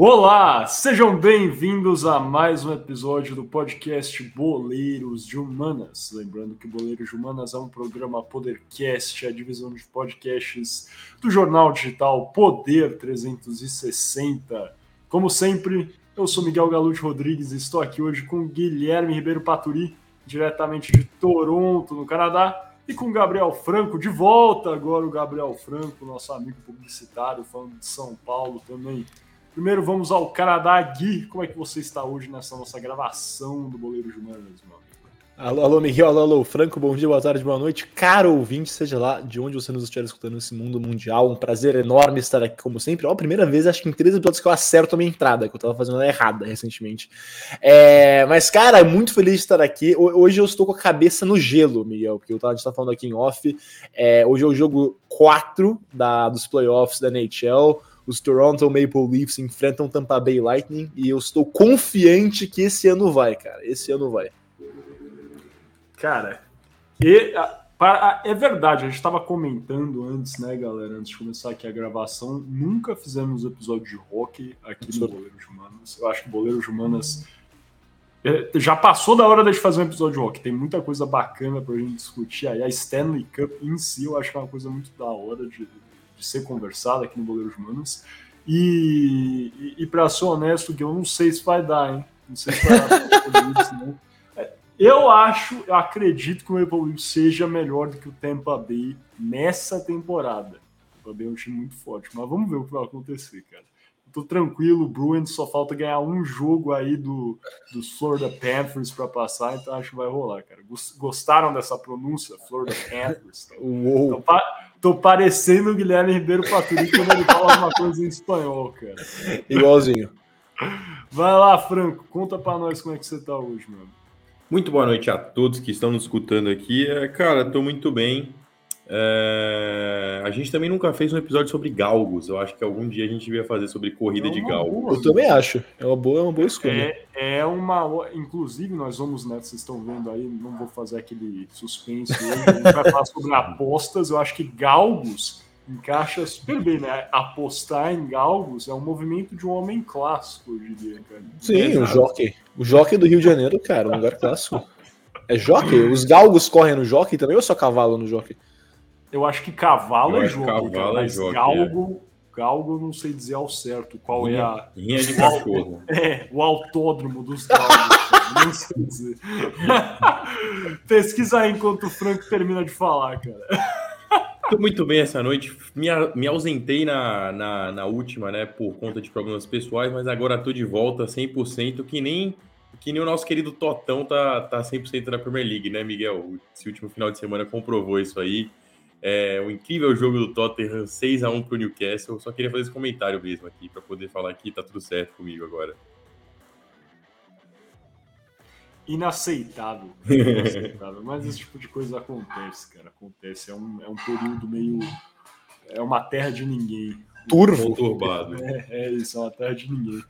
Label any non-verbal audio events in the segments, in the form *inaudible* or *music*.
Olá, sejam bem-vindos a mais um episódio do podcast Boleiros de Humanas. Lembrando que Boleiros de Humanas é um programa Podercast, a divisão de podcasts do jornal digital Poder 360. Como sempre, eu sou Miguel Galute Rodrigues e estou aqui hoje com Guilherme Ribeiro Paturi, diretamente de Toronto, no Canadá, e com Gabriel Franco, de volta agora o Gabriel Franco, nosso amigo publicitário, falando de São Paulo também Primeiro vamos ao Canadá. Gui, como é que você está hoje nessa nossa gravação do Boleiro de Humanas, meu amigo? Alô, alô, Miguel, alô, alô, Franco, bom dia, boa tarde, boa noite. Caro ouvinte, seja lá de onde você nos estiver escutando nesse mundo mundial, um prazer enorme estar aqui, como sempre. Ó, a primeira vez, acho que em três episódios que eu acerto a minha entrada, que eu tava fazendo ela errada recentemente. É, mas, cara, muito feliz de estar aqui. Hoje eu estou com a cabeça no gelo, Miguel, porque eu tava, a gente tá falando aqui em off. É, hoje é o jogo 4 da, dos playoffs da NHL os Toronto Maple Leafs enfrentam Tampa Bay Lightning e eu estou confiante que esse ano vai, cara. Esse ano vai. Cara, e, a, a, é verdade, a gente estava comentando antes, né, galera, antes de começar aqui a gravação, nunca fizemos episódio de rock aqui no Boleiro de Humanas. Eu acho que Boleiro de Humanas é, já passou da hora de fazer um episódio de rock. Tem muita coisa bacana para a gente discutir aí. A Stanley Cup em si, eu acho que é uma coisa muito da hora de, de ser conversado aqui no Boleiros Humanos. E, e, e para ser honesto, que eu não sei se vai dar, hein? Não sei se vai dar isso, né? Eu acho, eu acredito que o Maple Leafs seja melhor do que o Tampa Bay nessa temporada. O Tampa Bay é um time muito forte, mas vamos ver o que vai acontecer, cara. tô tranquilo, o Bruins só falta ganhar um jogo aí do, dos Florida Panthers para passar, então acho que vai rolar, cara. Gostaram dessa pronúncia, Florida Panthers? *laughs* Então, então Tô parecendo o Guilherme Ribeiro Paturi quando ele fala uma coisa em espanhol, cara. Igualzinho. Vai lá, Franco, conta pra nós como é que você tá hoje, mano. Muito boa noite a todos que estão nos escutando aqui. É, cara, tô muito bem. É... A gente também nunca fez um episódio sobre galgos. Eu acho que algum dia a gente devia fazer sobre corrida é de galgos. Boa, eu também acho. É uma boa, é uma boa escolha. É, é uma. Inclusive, nós vamos, né? Vocês estão vendo aí, não vou fazer aquele suspense hoje. A gente vai falar sobre apostas. Eu acho que galgos encaixa super bem, né? Apostar em galgos é um movimento de um homem clássico, eu diria, cara. Sim, é, o jockey. O jockey do Rio de Janeiro, cara, um lugar clássico. É jockey? Os galgos correm no jockey também ou só cavalo no jockey? Eu acho que cavalo eu é jogo, cavalo cara, é mas jogo, galgo, é. galgo não sei dizer ao certo qual rinha, é a. Rinha de *laughs* cachorro. É, o autódromo dos galgos. *laughs* não sei dizer. *laughs* Pesquisa aí enquanto o Franco termina de falar, cara. Tô muito bem essa noite. Me, me ausentei na, na, na, última, né, por conta de problemas pessoais, mas agora tô de volta 100%, que nem que nem o nosso querido Totão tá, tá 100% na Premier League, né, Miguel? Esse último final de semana comprovou isso aí. É, um incrível jogo do Tottenham, 6 a 1 para o Newcastle. Só queria fazer esse comentário mesmo aqui, para poder falar que tá tudo certo comigo agora. Inaceitável. *laughs* Inaceitável. Mas esse tipo de coisa acontece, cara. Acontece. É um, é um período meio. É uma terra de ninguém. Turvo. Conturbado. É, é isso, é uma terra de ninguém.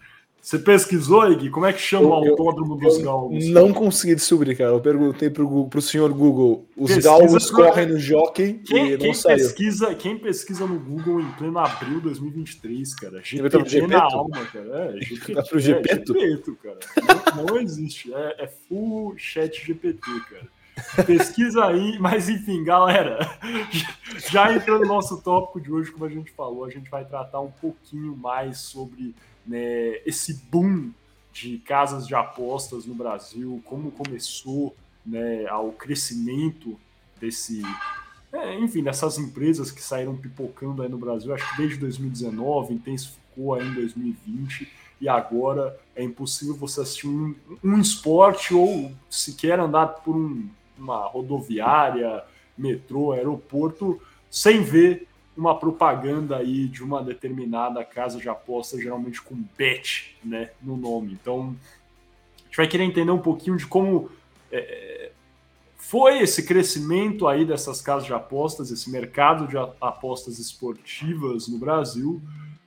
Você pesquisou, Ig? Como é que chama eu, o autódromo eu, dos galgos? Não consegui descobrir, cara. Eu perguntei pro, pro senhor Google. Os pesquisa galgos correm no jockey quem, e não quem saiu. Pesquisa, quem pesquisa no Google em pleno abril de 2023, cara? GPT na alma, cara. É, GPT, tá pro Gepeto? É, Gepeto, cara. Não, não existe. É, é, full chat GPT, cara. Pesquisa aí, mas enfim, galera, já entrando no nosso tópico de hoje, como a gente falou, a gente vai tratar um pouquinho mais sobre né, esse boom de casas de apostas no Brasil, como começou né, ao crescimento desse, é, enfim, dessas empresas que saíram pipocando aí no Brasil, acho que desde 2019, intensificou aí em 2020, e agora é impossível você assistir um, um esporte ou sequer andar por um, uma rodoviária, metrô, aeroporto, sem ver uma propaganda aí de uma determinada casa de aposta, geralmente com bet né, no nome. Então, a gente vai querer entender um pouquinho de como é, foi esse crescimento aí dessas casas de apostas, esse mercado de apostas esportivas no Brasil.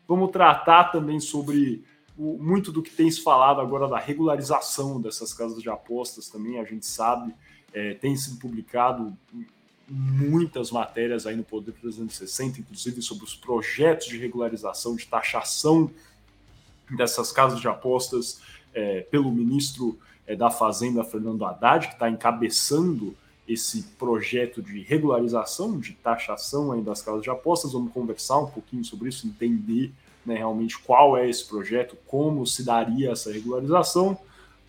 Vamos tratar também sobre o, muito do que tem se falado agora da regularização dessas casas de apostas também, a gente sabe, é, tem sido publicado muitas matérias aí no Poder 360, inclusive sobre os projetos de regularização, de taxação dessas casas de apostas é, pelo ministro é, da Fazenda, Fernando Haddad, que está encabeçando esse projeto de regularização, de taxação aí das casas de apostas. Vamos conversar um pouquinho sobre isso, entender né, realmente qual é esse projeto, como se daria essa regularização.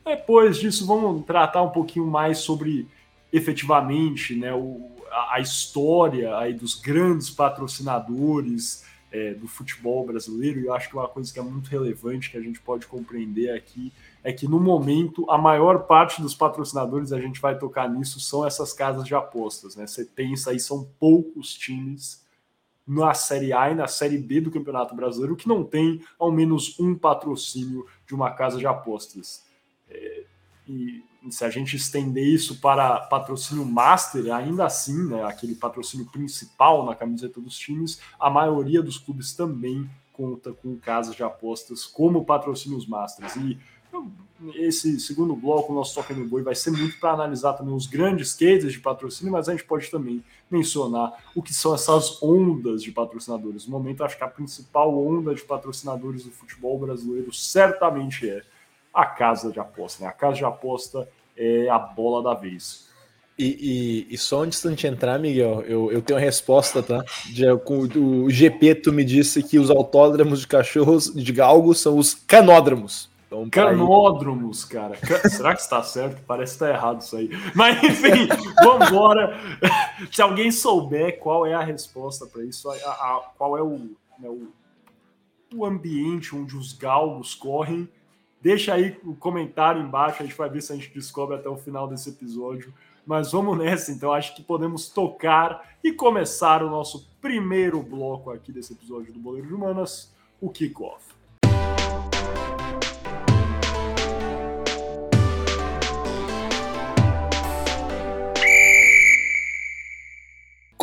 Depois disso, vamos tratar um pouquinho mais sobre efetivamente né, o, a, história aí dos grandes patrocinadores é, do futebol brasileiro. E eu acho que uma coisa que é muito relevante que a gente pode compreender aqui é que no momento a maior parte dos patrocinadores, a gente vai tocar nisso, são essas casas de apostas. Né? Você pensa aí, são poucos times na Série A e na Série B do Campeonato Brasileiro que não tem ao menos um patrocínio de uma casa de apostas. É, e se a gente estender isso para patrocínio master, ainda assim, né, aquele patrocínio principal na camiseta dos times, a maioria dos clubes também conta com casas de apostas como patrocínios masters. E esse segundo bloco, o nosso Toca no Boi, vai ser muito para analisar também os grandes cases de patrocínio, mas a gente pode também mencionar o que são essas ondas de patrocinadores. No momento, acho que a principal onda de patrocinadores do futebol brasileiro certamente é a casa de aposta. Né? A casa de aposta é a bola da vez. E, e, e, só antes de gente entrar, Miguel, eu, eu tenho a resposta, tá? De, com, o GP, tu me disse que os autódromos de cachorros de galgos são os canódromos. Então, Canódromos, cara. *laughs* Será que está certo? Parece que está errado isso aí. Mas enfim, *laughs* vamos embora. Se alguém souber qual é a resposta para isso, a, a, qual é o, né, o, o ambiente onde os galgos correm, deixa aí o comentário embaixo. A gente vai ver se a gente descobre até o final desse episódio. Mas vamos nessa, então. Acho que podemos tocar e começar o nosso primeiro bloco aqui desse episódio do Boleiro de Humanas, o kickoff.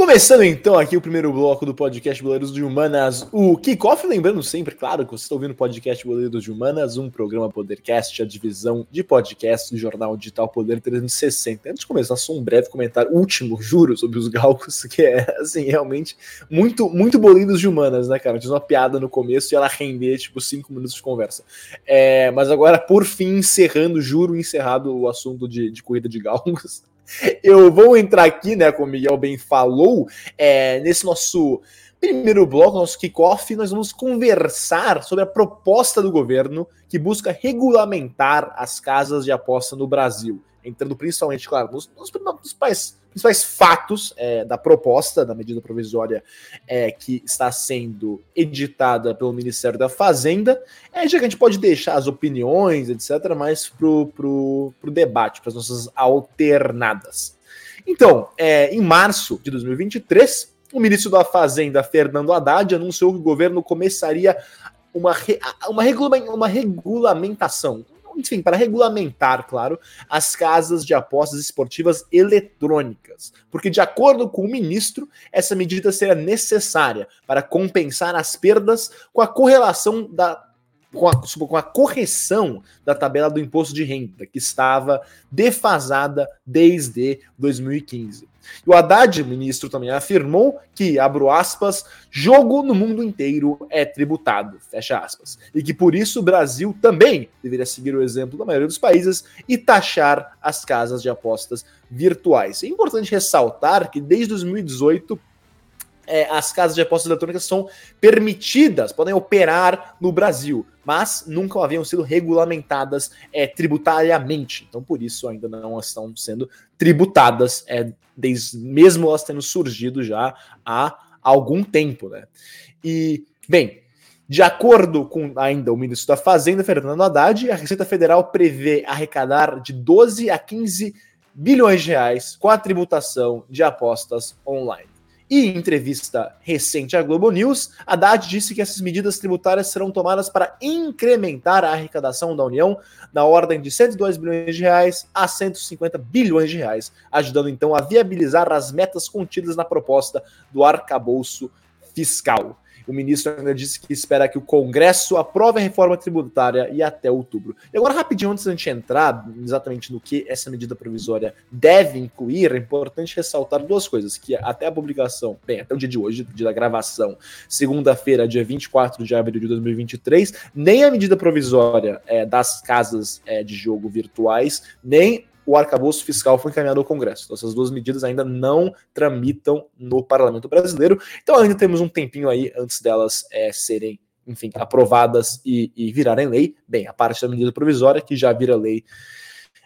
Começando então aqui o primeiro bloco do podcast Boleiros de Humanas, o kickoff, lembrando sempre, claro, que você está ouvindo o podcast Boleiros de Humanas, um programa Podercast, a divisão de podcast do jornal digital Poder 360. Antes de começar, só um breve comentário último, juro, sobre os galcos, *laughs* que é, assim, realmente muito, muito Boleiros de Humanas, né, cara? Tinha uma piada no começo e ela render, tipo, cinco minutos de conversa. É, mas agora, por fim, encerrando, juro, encerrado o assunto de, de corrida de galgos. Eu vou entrar aqui, né, como o Miguel bem falou, é, nesse nosso primeiro bloco, nosso kickoff, nós vamos conversar sobre a proposta do governo que busca regulamentar as casas de aposta no Brasil, entrando principalmente, claro, nos, nos, nos principais principais fatos é, da proposta da medida provisória é, que está sendo editada pelo Ministério da Fazenda. É, já que a gente pode deixar as opiniões, etc., mais para o debate, para as nossas alternadas. Então, é, em março de 2023, o ministro da Fazenda, Fernando Haddad, anunciou que o governo começaria uma, uma, uma regulamentação, enfim, para regulamentar, claro, as casas de apostas esportivas eletrônicas. Porque, de acordo com o ministro, essa medida será necessária para compensar as perdas com a correlação da com a, com a, correção da tabela do imposto de renda, que estava defasada desde 2015. E o Haddad, ministro, também afirmou que, abro aspas, jogo no mundo inteiro é tributado, fecha aspas. E que por isso o Brasil também deveria seguir o exemplo da maioria dos países e taxar as casas de apostas virtuais. É importante ressaltar que desde 2018 é, as casas de apostas eletrônicas são permitidas, podem operar no Brasil, mas nunca haviam sido regulamentadas é, tributariamente. Então, por isso, ainda não estão sendo tributadas, é, desde, mesmo elas tendo surgido já há algum tempo. Né? E, bem, de acordo com ainda o ministro da Fazenda, Fernando Haddad, a Receita Federal prevê arrecadar de 12 a 15 bilhões de reais com a tributação de apostas online. E em entrevista recente à Globo News, Haddad disse que essas medidas tributárias serão tomadas para incrementar a arrecadação da União na ordem de 102 bilhões de reais a 150 bilhões de reais, ajudando então a viabilizar as metas contidas na proposta do arcabouço fiscal. O ministro ainda disse que espera que o Congresso aprove a reforma tributária e até outubro. E agora, rapidinho, antes de a gente entrar exatamente no que essa medida provisória deve incluir, é importante ressaltar duas coisas: que até a publicação, bem, até o dia de hoje, dia da gravação, segunda-feira, dia 24 de abril de 2023, nem a medida provisória é, das casas é, de jogo virtuais, nem o arcabouço fiscal foi encaminhado ao Congresso. Então, essas duas medidas ainda não tramitam no Parlamento brasileiro. Então, ainda temos um tempinho aí antes delas é, serem, enfim, aprovadas e, e, virarem lei. Bem, a parte da medida provisória, que já vira lei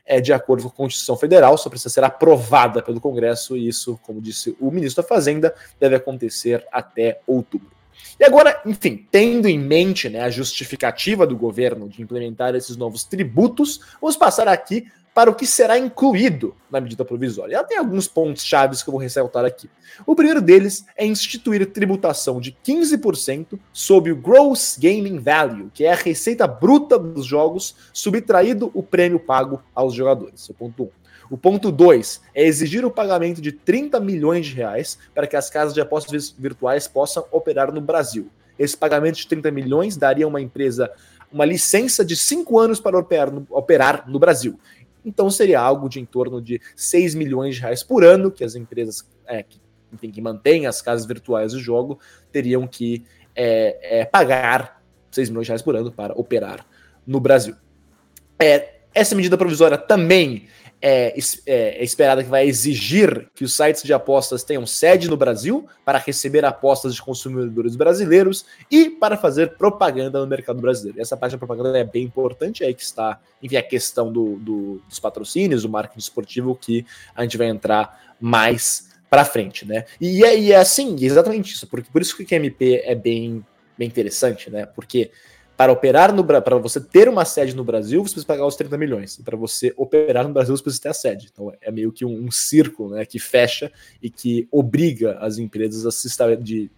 é, de acordo com a Constituição Federal, só precisa ser aprovada pelo Congresso, e isso, como disse o ministro da Fazenda, deve acontecer até outubro. E agora, enfim, tendo em mente né, a justificativa do governo de implementar esses novos tributos, vamos passar aqui para o que será incluído na medida provisória. Ela tem alguns pontos chaves que eu vou ressaltar aqui. O primeiro deles é instituir tributação de 15% sobre o Gross Gaming Value, que é a receita bruta dos jogos, subtraído o prêmio pago aos jogadores. Esse é o ponto 1. Um. O ponto 2 é exigir o pagamento de 30 milhões de reais para que as casas de apostas virtuais possam operar no Brasil. Esse pagamento de 30 milhões daria uma empresa uma licença de 5 anos para operar no, operar no Brasil. Então seria algo de em torno de 6 milhões de reais por ano que as empresas é, que, enfim, que mantêm as casas virtuais do jogo teriam que é, é, pagar 6 milhões de reais por ano para operar no Brasil. É, essa medida provisória também é, é, é, esperada que vai exigir que os sites de apostas tenham sede no Brasil para receber apostas de consumidores brasileiros e para fazer propaganda no mercado brasileiro. essa parte da propaganda é bem importante, é aí que está, enfim, a questão do, do, dos patrocínios, do marketing esportivo, que a gente vai entrar mais para frente, né? E é, e é assim, exatamente isso, porque por isso que o QMP é bem, bem interessante, né? Porque para operar no para você ter uma sede no Brasil, você precisa pagar os 30 milhões. E para você operar no Brasil, você precisa ter a sede. Então é meio que um, um círculo né, que fecha e que obriga as empresas a se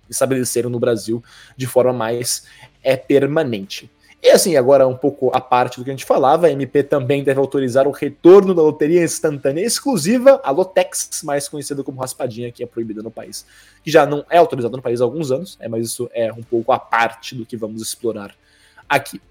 estabelecerem no Brasil de forma mais é, permanente. E assim, agora um pouco a parte do que a gente falava, a MP também deve autorizar o retorno da loteria instantânea exclusiva, a Lotex, mais conhecida como raspadinha, que é proibida no país. Que já não é autorizada no país há alguns anos, é, mas isso é um pouco a parte do que vamos explorar aqui.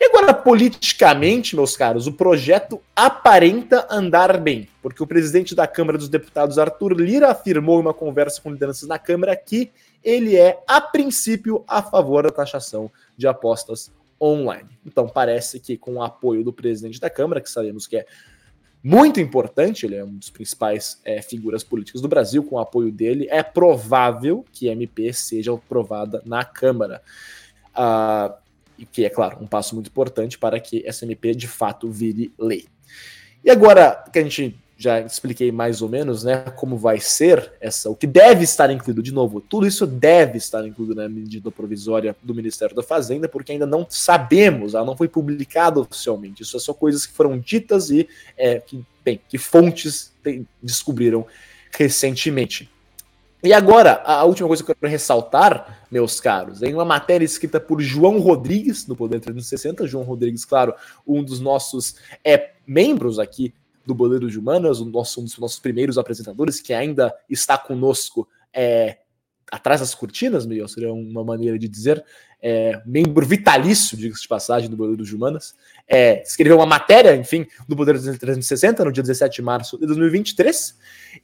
E agora, politicamente, meus caros, o projeto aparenta andar bem, porque o presidente da Câmara dos Deputados, Arthur Lira, afirmou em uma conversa com lideranças na Câmara que ele é, a princípio, a favor da taxação de apostas online. Então, parece que com o apoio do presidente da Câmara, que sabemos que é muito importante, ele é um dos principais é, figuras políticas do Brasil, com o apoio dele, é provável que MP seja aprovada na Câmara. Uh, e que é, claro, um passo muito importante para que essa MP de fato vire lei. E agora que a gente já expliquei mais ou menos, né, como vai ser essa, o que deve estar incluído de novo. Tudo isso deve estar incluído na medida provisória do Ministério da Fazenda, porque ainda não sabemos, ela não foi publicada oficialmente. Isso é só coisas que foram ditas e é, que, bem, que fontes descobriram recentemente. E agora, a última coisa que eu quero ressaltar, meus caros, em uma matéria escrita por João Rodrigues, do Poder 360, João Rodrigues, claro, um dos nossos é, membros aqui do Boleiro de Humanas, um, nosso, um dos nossos primeiros apresentadores, que ainda está conosco é, atrás das cortinas, Miguel, seria uma maneira de dizer, é, membro vitalício, diga-se de passagem, do Boleiro de Humanas, é, escreveu uma matéria, enfim, do Poder 360, no dia 17 de março de 2023,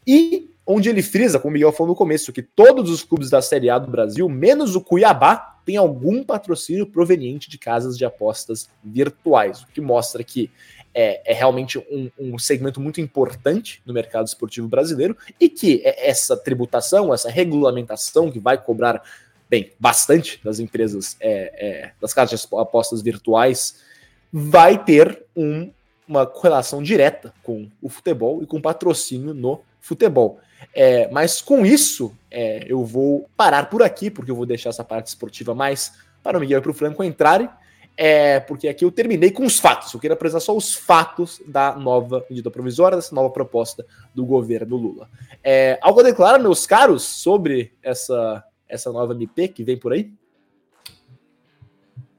e onde ele frisa, como o Miguel falou no começo, que todos os clubes da Série A do Brasil, menos o Cuiabá, tem algum patrocínio proveniente de casas de apostas virtuais, o que mostra que é, é realmente um, um, segmento muito importante no mercado esportivo brasileiro e que essa tributação, essa regulamentação que vai cobrar bem bastante das empresas, é, é, das casas de apostas virtuais, vai ter um, uma correlação direta com o futebol e com patrocínio no futebol. É, mas com isso, é, eu vou parar por aqui, porque eu vou deixar essa parte esportiva mais para o Miguel e para o Franco entrarem, é, porque aqui eu terminei com os fatos. Eu quero apresentar só os fatos da nova medida provisória, dessa nova proposta do governo Lula. É, algo a declarar, meus caros, sobre essa, essa nova MP que vem por aí?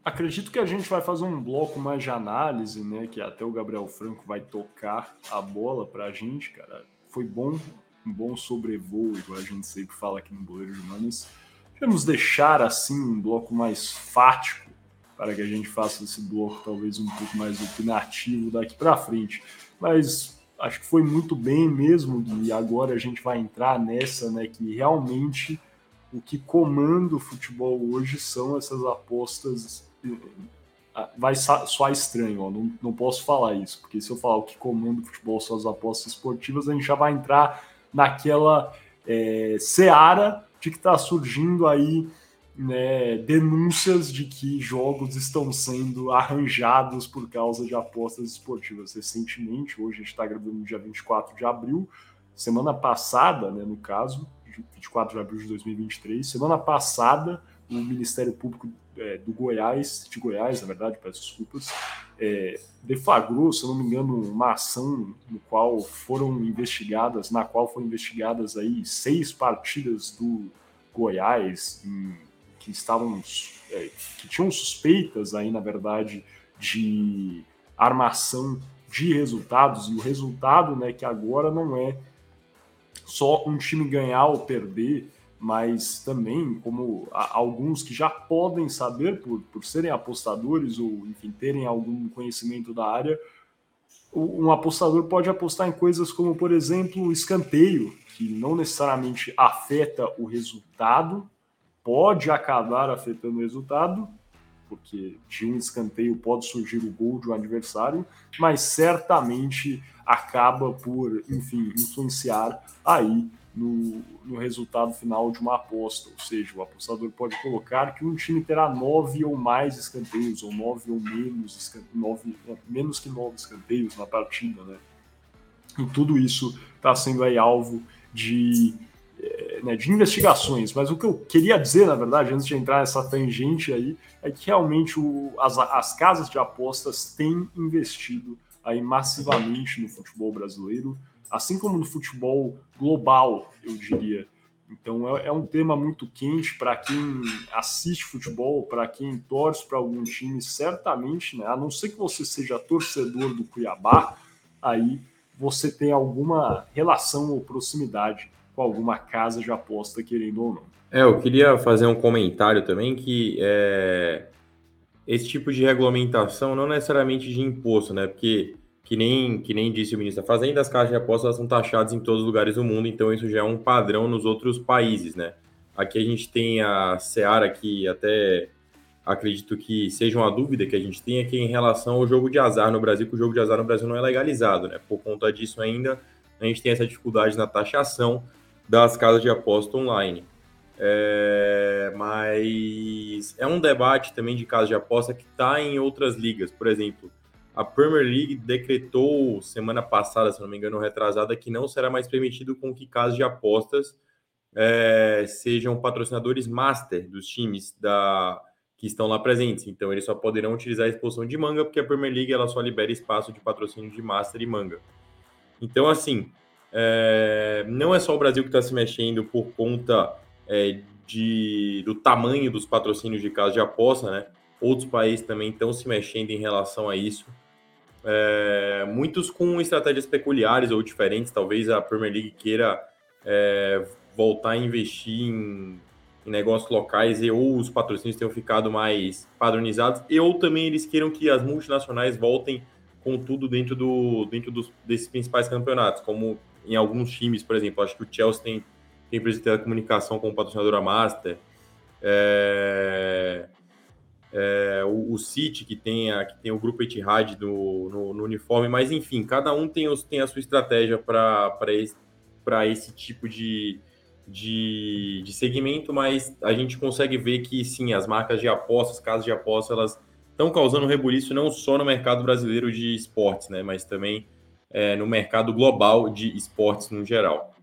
Acredito que a gente vai fazer um bloco mais de análise, né? Que até o Gabriel Franco vai tocar a bola para a gente, cara. Foi bom um bom sobrevoo, igual a gente sempre fala aqui no Boleiro de Humanos. Vamos deixar assim um bloco mais fático para que a gente faça esse bloco talvez um pouco mais opinativo daqui para frente. Mas acho que foi muito bem mesmo e agora a gente vai entrar nessa, né, que realmente o que comanda o futebol hoje são essas apostas. Ah, vai soar estranho, ó, não, não posso falar isso, porque se eu falar o que comanda o futebol são as apostas esportivas, a gente já vai entrar naquela é, seara de que está surgindo aí né, denúncias de que jogos estão sendo arranjados por causa de apostas esportivas. Recentemente, hoje a gente está gravando no dia 24 de abril, semana passada, né, no caso, 24 de abril de 2023, semana passada, o Ministério Público é, do Goiás, de Goiás, na verdade, peço desculpas, é, deflagrou, se eu não me engano, uma ação no qual foram investigadas, na qual foram investigadas aí seis partidas do Goiás em, que estavam é, que tinham suspeitas aí, na verdade, de armação de resultados, e o resultado, né, que agora não é só um time ganhar ou perder, mas também como alguns que já podem saber por, por serem apostadores ou enfim terem algum conhecimento da área, um apostador pode apostar em coisas como, por exemplo, o escanteio, que não necessariamente afeta o resultado, pode acabar afetando o resultado, porque de um escanteio pode surgir o gol de um adversário, mas certamente acaba por, enfim, influenciar aí no, no, resultado final de uma aposta. Ou seja, o apostador pode colocar que um time terá nove ou mais escanteios, ou nove ou menos, nove, é, menos que nove escanteios na partida, né? E tudo isso está sendo aí alvo de, é, né, de investigações. Mas o que eu queria dizer, na verdade, antes de entrar nessa tangente aí, é que realmente o, as, as casas de apostas têm investido aí massivamente no futebol brasileiro assim como no futebol global, eu diria. Então é, é um tema muito quente para quem assiste futebol, para quem torce para algum time, certamente, né? A não ser que você seja torcedor do Cuiabá, aí você tem alguma relação ou proximidade com alguma casa de aposta, querendo ou não. É, eu queria fazer um comentário também que é, esse tipo de regulamentação não necessariamente de imposto, né? Porque que nem, que nem disse o ministro da Fazenda, as caixas de apostas são taxadas em todos os lugares do mundo, então isso já é um padrão nos outros países, né? Aqui a gente tem a Seara, que até acredito que seja uma dúvida que a gente tem aqui em relação ao jogo de azar no Brasil, que o jogo de azar no Brasil não é legalizado, né? Por conta disso ainda, a gente tem essa dificuldade na taxação das casas de aposta online. É, mas é um debate também de casas de aposta que está em outras ligas. Por exemplo, a Premier League decretou semana passada, se não me engano, retrasada, que não será mais permitido com que casas de apostas é, sejam patrocinadores master dos times da, que estão lá presentes. Então, eles só poderão utilizar a exposição de manga, porque a Premier League ela só libera espaço de patrocínio de master e manga. Então, assim, é, não é só o Brasil que está se mexendo por conta é, de, do tamanho dos patrocínios de casas de aposta, né? Outros países também estão se mexendo em relação a isso é, muitos com estratégias peculiares ou diferentes. Talvez a Premier League queira é, voltar a investir em, em, negócios locais e ou os patrocínios tenham ficado mais padronizados, e ou também eles queiram que as multinacionais voltem com tudo dentro, do, dentro dos, desses principais campeonatos, como em alguns times, por exemplo. Acho que o Chelsea tem, tem empresa de telecomunicação como patrocinadora master. É, é, o, o City, que tem, a, que tem o grupo Etihad no, no, no, uniforme, mas enfim, cada um tem, os, tem a sua estratégia para esse, esse tipo de, de, de segmento, mas a gente consegue ver que sim, as marcas de apostas, casas de apostas, elas estão causando rebuliço não só no mercado brasileiro de esportes, né, mas também é, no mercado global de esportes no geral.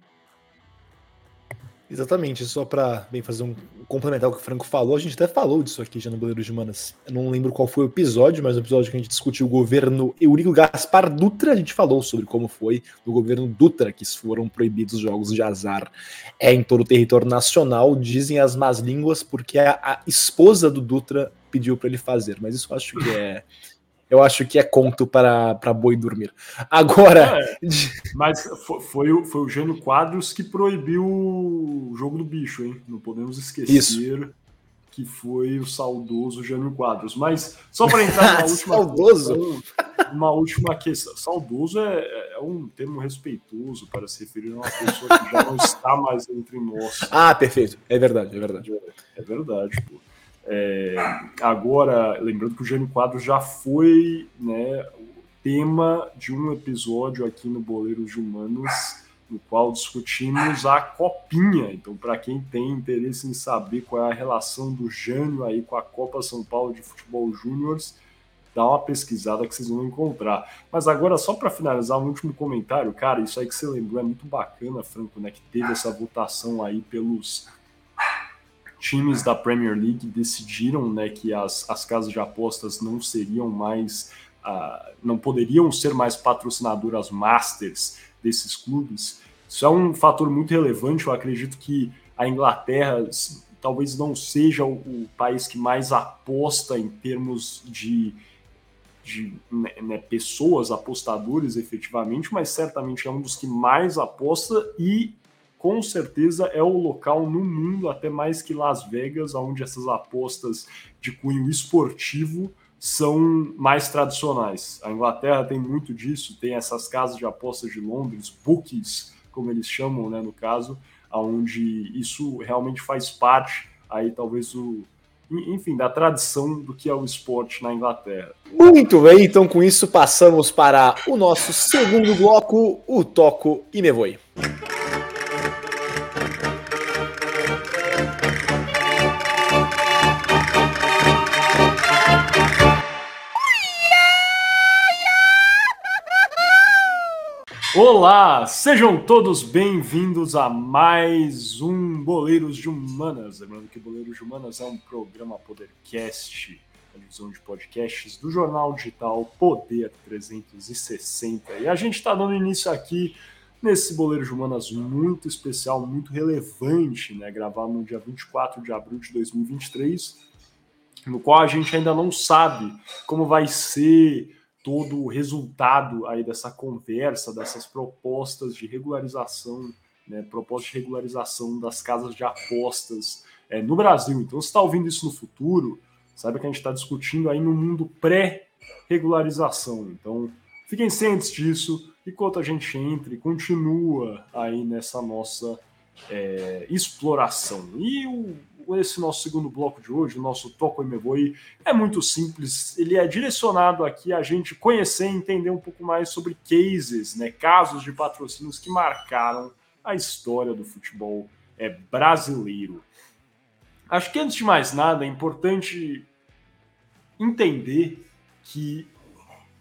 Exatamente, só para bem fazer um complementar o que o Franco falou, a gente até falou disso aqui já no Boleiro de Manas. Eu não lembro qual foi o episódio, mas o episódio que a gente discutiu o governo Eurico Gaspar Dutra, a gente falou sobre como foi no governo Dutra que foram proibidos os jogos de azar é em todo o território nacional, dizem as más línguas, porque a, a esposa do Dutra pediu para ele fazer, mas isso acho que é eu acho que é conto para, para boi dormir. Agora. É, mas foi, foi, o, foi o Gênio Quadros que proibiu o jogo do bicho, hein? Não podemos esquecer. Isso que foi o saudoso Jânio Quadros. Mas só para entrar na *laughs* última saudoso. Questão, uma última questão. Saudoso é, é, um termo respeitoso para se referir a uma pessoa que já não está mais entre nós. Ah, perfeito. É verdade, é verdade. É, verdade, pô. É, agora, lembrando que o Jânio Quadros já foi né, o tema de um episódio aqui no Boleiros de Humanos no qual discutimos a copinha. Então, para quem tem interesse em saber qual é a relação do Jânio aí com a Copa São Paulo de Futebol Júniors, dá uma pesquisada que vocês vão encontrar. Mas agora, só para finalizar, um último comentário, cara, isso aí que você lembrou é muito bacana, Franco, né? Que teve essa votação aí pelos times da Premier League decidiram né, que as, as casas de apostas não seriam mais, uh, não poderiam ser mais patrocinadoras masters desses clubes. Isso é um fator muito relevante. Eu acredito que a Inglaterra talvez não seja o, o país que mais aposta em termos de, de né, né, pessoas, apostadores efetivamente, mas certamente é um dos que mais aposta e com certeza é o local no mundo, até mais que Las Vegas, onde essas apostas de cunho esportivo são mais tradicionais. A Inglaterra tem muito disso, tem essas casas de apostas de Londres, bookies, como eles chamam, né, no caso, onde isso realmente faz parte aí talvez o enfim, da tradição do que é o esporte na Inglaterra. Muito bem, então com isso passamos para o nosso segundo bloco, o Toco e Me Voe. Olá, sejam todos bem-vindos a mais um Boleiros de Humanas. Lembrando que Boleiros de Humanas é um programa Podercast, a divisão de podcasts do jornal digital Poder 360. E a gente está dando início aqui nesse Boleiros de Humanas muito especial, muito relevante, né? Gravado no dia 24 de abril de 2023, no qual a gente ainda não sabe como vai ser todo o resultado aí dessa conversa, dessas propostas de regularização, né, propostas de regularização das casas de apostas é, no Brasil. Então, se está ouvindo isso no futuro, sabe que a gente está discutindo aí no mundo pré-regularização. Então, fiquem cientes disso, enquanto a gente entra e continua aí nessa nossa é, exploração. E o esse nosso segundo bloco de hoje, o nosso Toco Emeboi, é muito simples. Ele é direcionado aqui a gente conhecer e entender um pouco mais sobre cases, né, casos de patrocínios que marcaram a história do futebol é, brasileiro. Acho que antes de mais nada é importante entender que,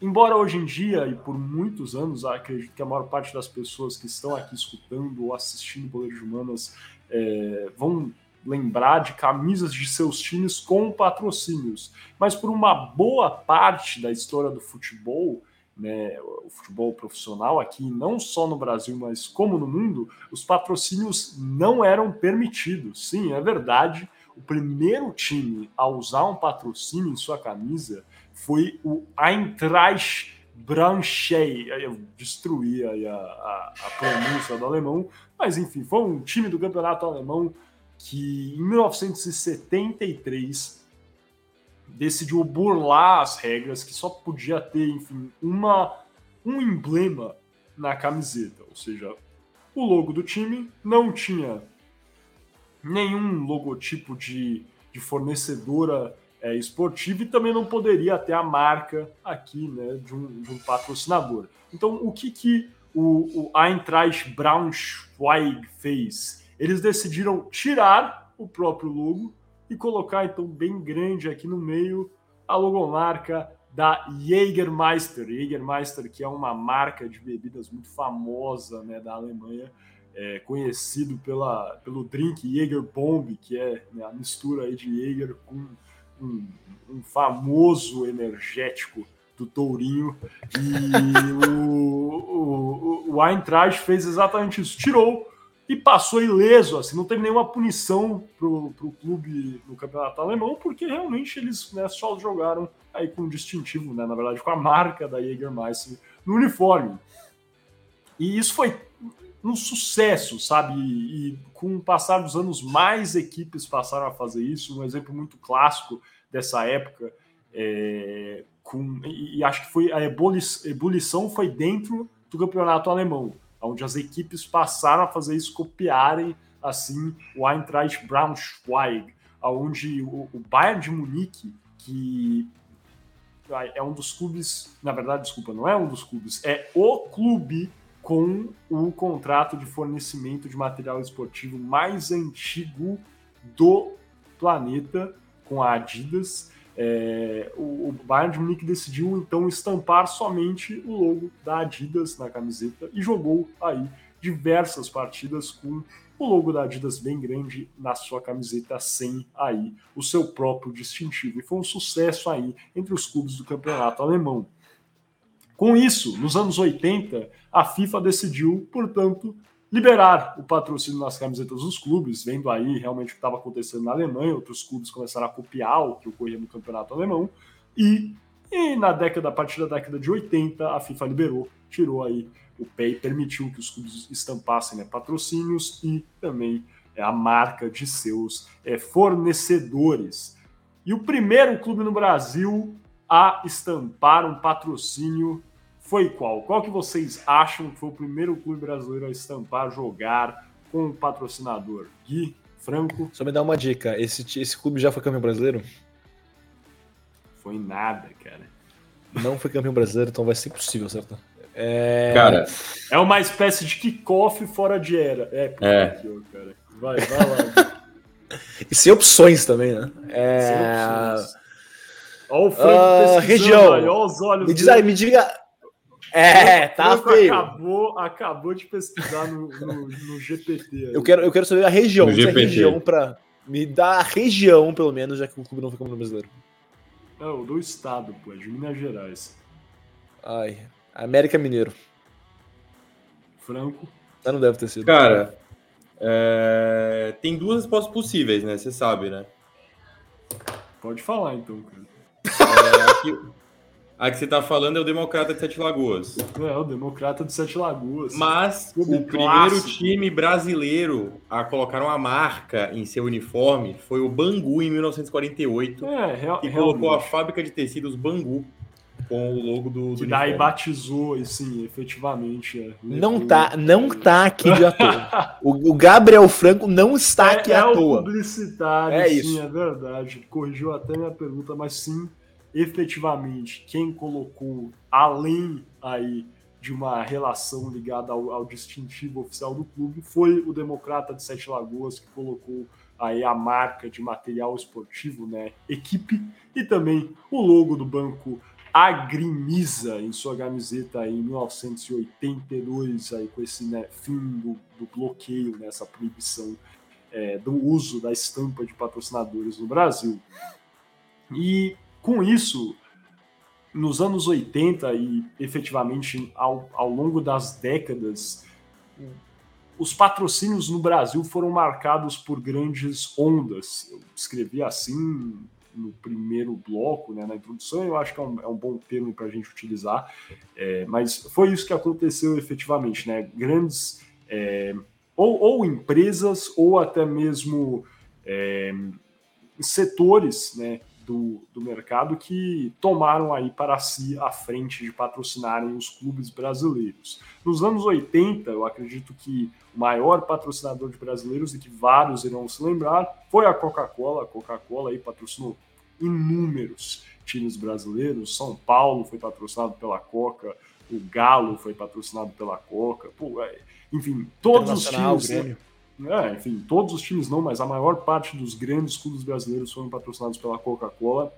embora hoje em dia e por muitos anos, acredito que a maior parte das pessoas que estão aqui escutando ou assistindo Boleiros Humanas é, vão lembrar de camisas de seus times com patrocínios. Mas por uma boa parte da história do futebol, né, o futebol profissional aqui, não só no Brasil, mas como no mundo, os patrocínios não eram permitidos. Sim, é verdade. O primeiro time a usar um patrocínio em sua camisa foi o Eintracht Braunschweig. Eu destruí a, a, a pronúncia do alemão, mas enfim, foi um time do campeonato alemão que em 1973 decidiu burlar as regras que só podia ter, enfim, uma, um emblema na camiseta, ou seja, o logo do time não tinha nenhum logotipo de, de fornecedora é, esportiva e também não poderia ter a marca aqui né, de, um, de um patrocinador. Então, o que, que o, o Eintracht Braunschweig fez? Eles decidiram tirar o próprio logo e colocar então bem grande aqui no meio a logomarca da Jägermeister. Jägermeister, que é uma marca de bebidas muito famosa né, da Alemanha, é, conhecido pela, pelo drink Jäger Bomb, que é né, a mistura aí de Jäger com um, um famoso energético do Tourinho. E o, o, o Eintracht fez exatamente isso, tirou e passou ileso, assim, não teve nenhuma punição para o clube no campeonato alemão, porque realmente eles né, só jogaram aí com distintivo, né, na verdade com a marca da Jägermeister no uniforme. E isso foi um sucesso, sabe? E, e, com o passar dos anos, mais equipes passaram a fazer isso. Um exemplo muito clássico dessa época, é, com, e, e, acho que foi a ebulição foi dentro do campeonato alemão, onde as equipes passaram a fazer isso, copiarem assim o Eintracht Braunschweig, onde o, o Bayern de Munique, que é um dos clubes, na verdade, desculpa, não é um dos clubes, é o clube com o contrato de fornecimento de material esportivo mais antigo do planeta, com a Adidas. É, o, o Bayern de Munique decidiu então estampar somente o logo da Adidas na camiseta e jogou aí diversas partidas com o logo da Adidas bem grande na sua camiseta sem aí o seu próprio distintivo. E foi um sucesso aí entre os clubes do campeonato alemão. Com isso, nos anos 80, a FIFA decidiu, portanto, liberar o patrocínio nas camisetas dos clubes, vendo aí realmente o que estava acontecendo na Alemanha, outros clubes começaram a copiar o que ocorria no campeonato alemão, e, e na década, a partir da década de 80, a FIFA liberou, tirou aí o pé e permitiu que os clubes estampassem né, patrocínios e também é, a marca de seus é, fornecedores. E o primeiro clube no Brasil a estampar um patrocínio foi qual? Qual que vocês acham que foi o primeiro clube brasileiro a estampar, jogar com um patrocinador? Gui, Franco? Só me dá uma dica, esse, esse clube já foi campeão brasileiro? Foi nada, cara. Não foi campeão brasileiro, então vai ser impossível, certo? É... Cara, é uma espécie de kickoff fora de era. É, é. Aqui, cara. Vai, vai lá. *laughs* e sem opções também, né? É... Sem opções. Olha o Franco uh, região. Aí, olha os olhos me diz aí, me diga. É, tá feio. Acabou, acabou de pesquisar no, no, no GPT. Eu quero, eu quero saber a região. No GPT. região para me dar a região, pelo menos, já que o clube não fica no brasileiro. É, o do estado, pô, é de Minas Gerais. Ai, América Mineiro. Franco. Ah, não deve ter sido. Cara, é... tem duas respostas possíveis, né? Você sabe, né? Pode falar então, cara. É, aqui, a que você está falando é o Democrata de Sete Lagoas. É, o Democrata de Sete Lagoas. Mas o primeiro time brasileiro a colocar uma marca em seu uniforme foi o Bangu em 1948. É, real, e colocou a fábrica de tecidos Bangu com o logo do, do que daí batizou, assim, efetivamente. É, não tá, não tá aqui de à toa. *laughs* o, o, Gabriel Franco não está é, aqui é à toa. É o publicitário, é sim, isso. é verdade. Corrigiu até minha pergunta, mas sim, efetivamente, quem colocou além aí de uma relação ligada ao, ao distintivo oficial do clube foi o Democrata de Sete Lagoas, que colocou aí a marca de material esportivo, né, equipe, e também o logo do banco Agrimiza em sua camiseta em 1982, aí, com esse né, fim do, do, bloqueio, nessa né, proibição é, do uso da estampa de patrocinadores no Brasil. E com isso, nos anos 80 e efetivamente ao, ao longo das décadas, os patrocínios no Brasil foram marcados por grandes ondas. Eu escrevi assim no primeiro bloco, né, na introdução, eu acho que é um, é um bom termo para a gente utilizar, é, mas foi isso que aconteceu efetivamente, né? Grandes é, ou, ou, empresas ou até mesmo é, setores, né? Do, do mercado que tomaram aí para si a frente de patrocinarem os clubes brasileiros. Nos anos 80, eu acredito que o maior patrocinador de brasileiros e que vários irão se lembrar foi a Coca-Cola. A Coca-Cola aí patrocinou inúmeros times brasileiros. São Paulo foi patrocinado pela Coca, o Galo foi patrocinado pela Coca. Pô, é, enfim, todos os times. Né? É, enfim, todos os times não, mas a maior parte dos grandes clubes brasileiros foram patrocinados pela Coca-Cola.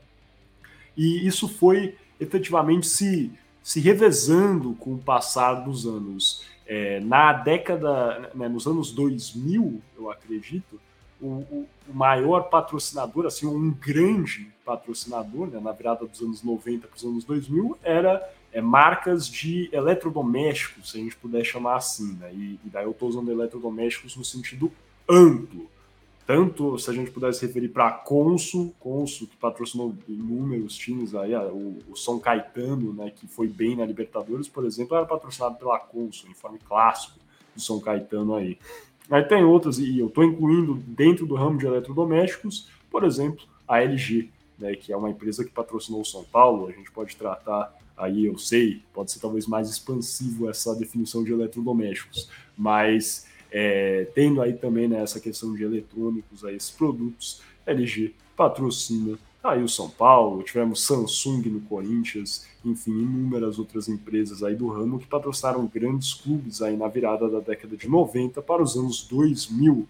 E isso foi efetivamente se, se revezando com o passar dos anos. É, na década, né, nos anos 2000, eu acredito, o, o, maior patrocinador, assim, um grande patrocinador, né, na virada dos anos 90 para os anos 2000, era é, marcas de eletrodomésticos, se a gente puder chamar assim, né? E, e daí eu estou usando eletrodomésticos no sentido amplo. Tanto se a gente puder se referir para a Consul, Consul, que patrocinou inúmeros times aí, o, o, São Caetano, né, que foi bem na Libertadores, por exemplo, era patrocinado pela Consul, uniforme clássico do São Caetano aí. Aí tem outras, e eu estou incluindo dentro do ramo de eletrodomésticos, por exemplo, a LG, né, que é uma empresa que patrocinou o São Paulo, a gente pode tratar aí, eu sei, pode ser talvez mais expansivo essa definição de eletrodomésticos, mas é, tendo aí também né, essa questão de eletrônicos, aí, esses produtos, LG patrocina aí o São Paulo, tivemos Samsung no Corinthians, enfim, inúmeras outras empresas aí do ramo que patrocinaram grandes clubes aí na virada da década de 90 para os anos 2000.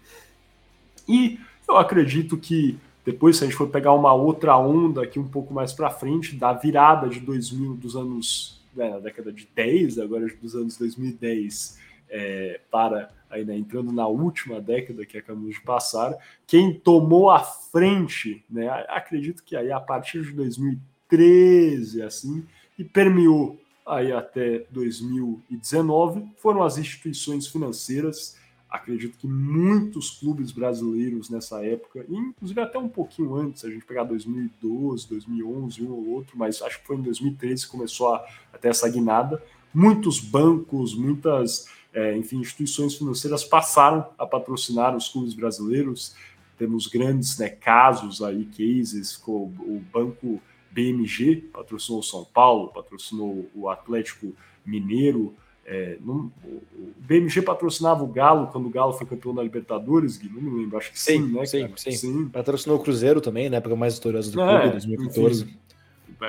E eu acredito que depois, se a gente for pegar uma outra onda aqui um pouco mais para frente, da virada de 2000, dos anos, né, da década de 10, agora dos anos 2010 é, para, aí, né, entrando na última década que acabamos de passar, quem tomou a frente, né, acredito que aí a partir de 2013, assim, e permeou aí até 2019, foram as instituições financeiras, Acredito que muitos clubes brasileiros nessa época, inclusive até um pouquinho antes, a gente pegar 2012, 2011, um ou outro, mas acho que foi em 2013 que começou a, a ter essa guinada. Muitos bancos, muitas, é, enfim, instituições financeiras passaram a patrocinar os clubes brasileiros. Temos grandes né, casos aí, cases, com o banco BMG patrocinou o São Paulo, patrocinou o Atlético Mineiro, é, não, o BMG patrocinava o Galo quando o Galo foi campeão da Libertadores, Gui, não me lembro, acho que sim, sim né? Sim, sim, sim. Patrocinou o Cruzeiro também, na época mais vitoriosa do é, clube, 2014. Enfim,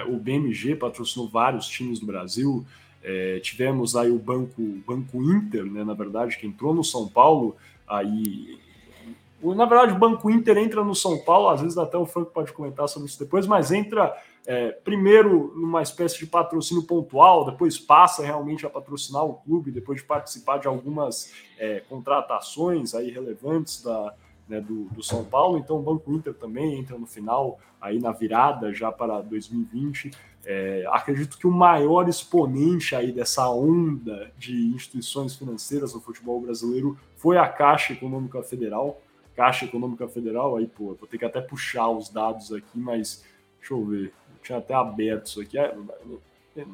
o BMG patrocinou vários times do Brasil. É, tivemos aí o Banco, Banco Inter, né, na verdade, que entrou no São Paulo. Aí, na verdade, o Banco Inter entra no São Paulo, às vezes até o Franco pode comentar sobre isso depois, mas entra é, primeiro numa espécie de patrocínio pontual, depois passa realmente a patrocinar o clube, depois de participar de algumas é, contratações aí relevantes da, né, do, do, São Paulo. Então o Banco Inter também entra no final, aí na virada já para 2020. É, acredito que o maior exponente aí dessa onda de instituições financeiras no futebol brasileiro foi a Caixa Econômica Federal. Caixa Econômica Federal, aí, pô, vou ter que até puxar os dados aqui, mas deixa eu ver tinha até aberto isso aqui. É,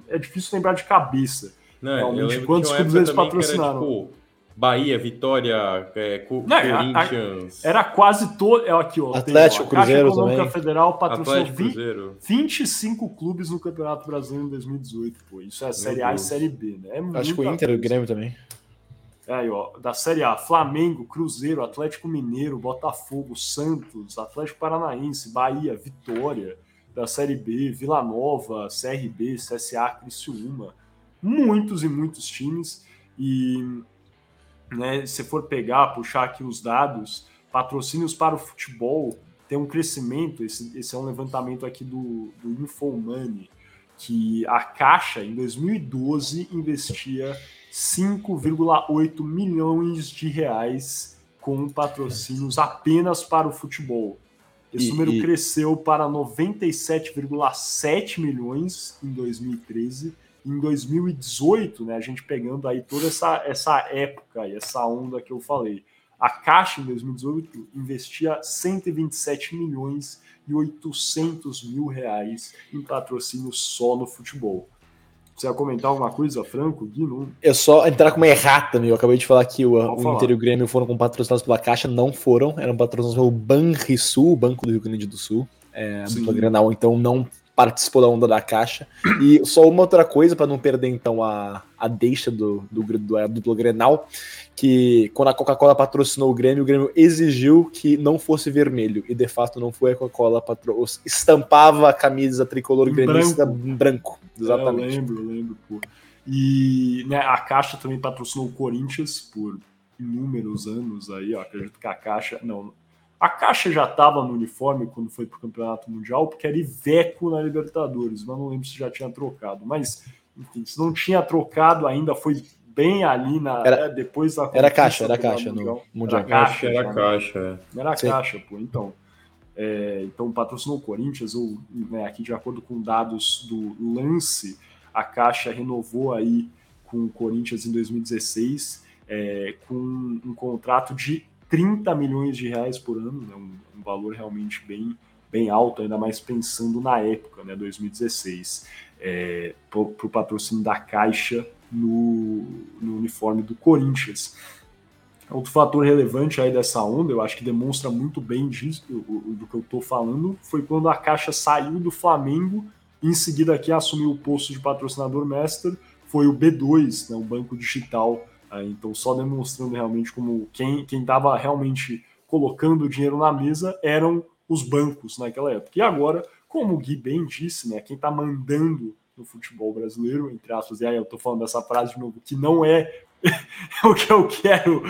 é difícil lembrar de cabeça. Não, realmente, quantos clubes eles patrocinaram. Era, tipo, Bahia, Vitória, é, Não, Corinthians. Era quase todo. É aqui, ó, Atlético, tem, ó, Cruzeiro Caixa também. Federal patrocinou 20, 25 clubes no Campeonato Brasileiro em 2018. Pô. Isso é Meu Série Deus. A e Série B, né? É Acho que o Inter e o Grêmio também. É aí, ó, da Série A, Flamengo, Cruzeiro, Atlético Mineiro, Botafogo, Santos, Atlético Paranaense, Bahia, Vitória, da Série B, Vila Nova, CRB, CSA, Criciúma, muitos e muitos times. E né, se for pegar, puxar aqui os dados, patrocínios para o futebol tem um crescimento, esse, esse é um levantamento aqui do, do Infomoney, que a Caixa, em 2012, investia 5,8 milhões de reais com patrocínios apenas para o futebol. Esse e, número e... cresceu para 97,7 milhões em 2013. Em 2018, né, a gente pegando aí toda essa, essa época e essa onda que eu falei, a Caixa em 2018 investia 127 milhões e 800 mil reais em patrocínio só no futebol. Você ia comentar alguma coisa, Franco, Gui? Não? É só entrar com uma errata, meu. Eu acabei de falar que o, o Inter e o Grêmio foram com patrocinados pela Caixa, não foram. Eram patrocinados pelo Banrisul, Banco do Rio Grande do Sul. É, a Granal, então não participou da onda da Caixa. E só uma outra coisa, para não perder então a, a deixa do, do, do, do duplo Grenal, que quando a Coca-Cola patrocinou o Grêmio, o Grêmio exigiu que não fosse vermelho, e de fato não foi a Coca-Cola patro... estampava a camisa tricolor gremista branco. branco. Exatamente. É, eu lembro, eu lembro, pô. E né, a Caixa também patrocinou o Corinthians por inúmeros anos aí, ó, acredito que a Caixa, não, a Caixa já estava no uniforme quando foi para o Campeonato Mundial, porque era Iveco na Libertadores, mas não lembro se já tinha trocado. Mas, enfim, se não tinha trocado ainda, foi bem ali na era, é, depois da era caixa era caixa no mundial era caixa era já, caixa né? era Sim. caixa pô então é, então patrocinou o Corinthians ou né, aqui de acordo com dados do lance a Caixa renovou aí com o Corinthians em 2016 é, com um contrato de 30 milhões de reais por ano, né, um, um, valor realmente bem, bem alto, ainda mais pensando na época, né, 2016, é, para o patrocínio da Caixa no, no uniforme do Corinthians. Outro fator relevante aí dessa onda, eu acho que demonstra muito bem disso, do, que eu estou falando, foi quando a Caixa saiu do Flamengo, em seguida aqui assumiu o posto de patrocinador master, foi o B2, né, o banco digital. Né, então, só demonstrando realmente como quem estava realmente colocando o dinheiro na mesa eram os bancos naquela época. E agora, como o Gui bem disse, né, quem está mandando no futebol brasileiro, entre aspas, e aí eu estou falando dessa frase de novo, que não é *laughs* o que eu quero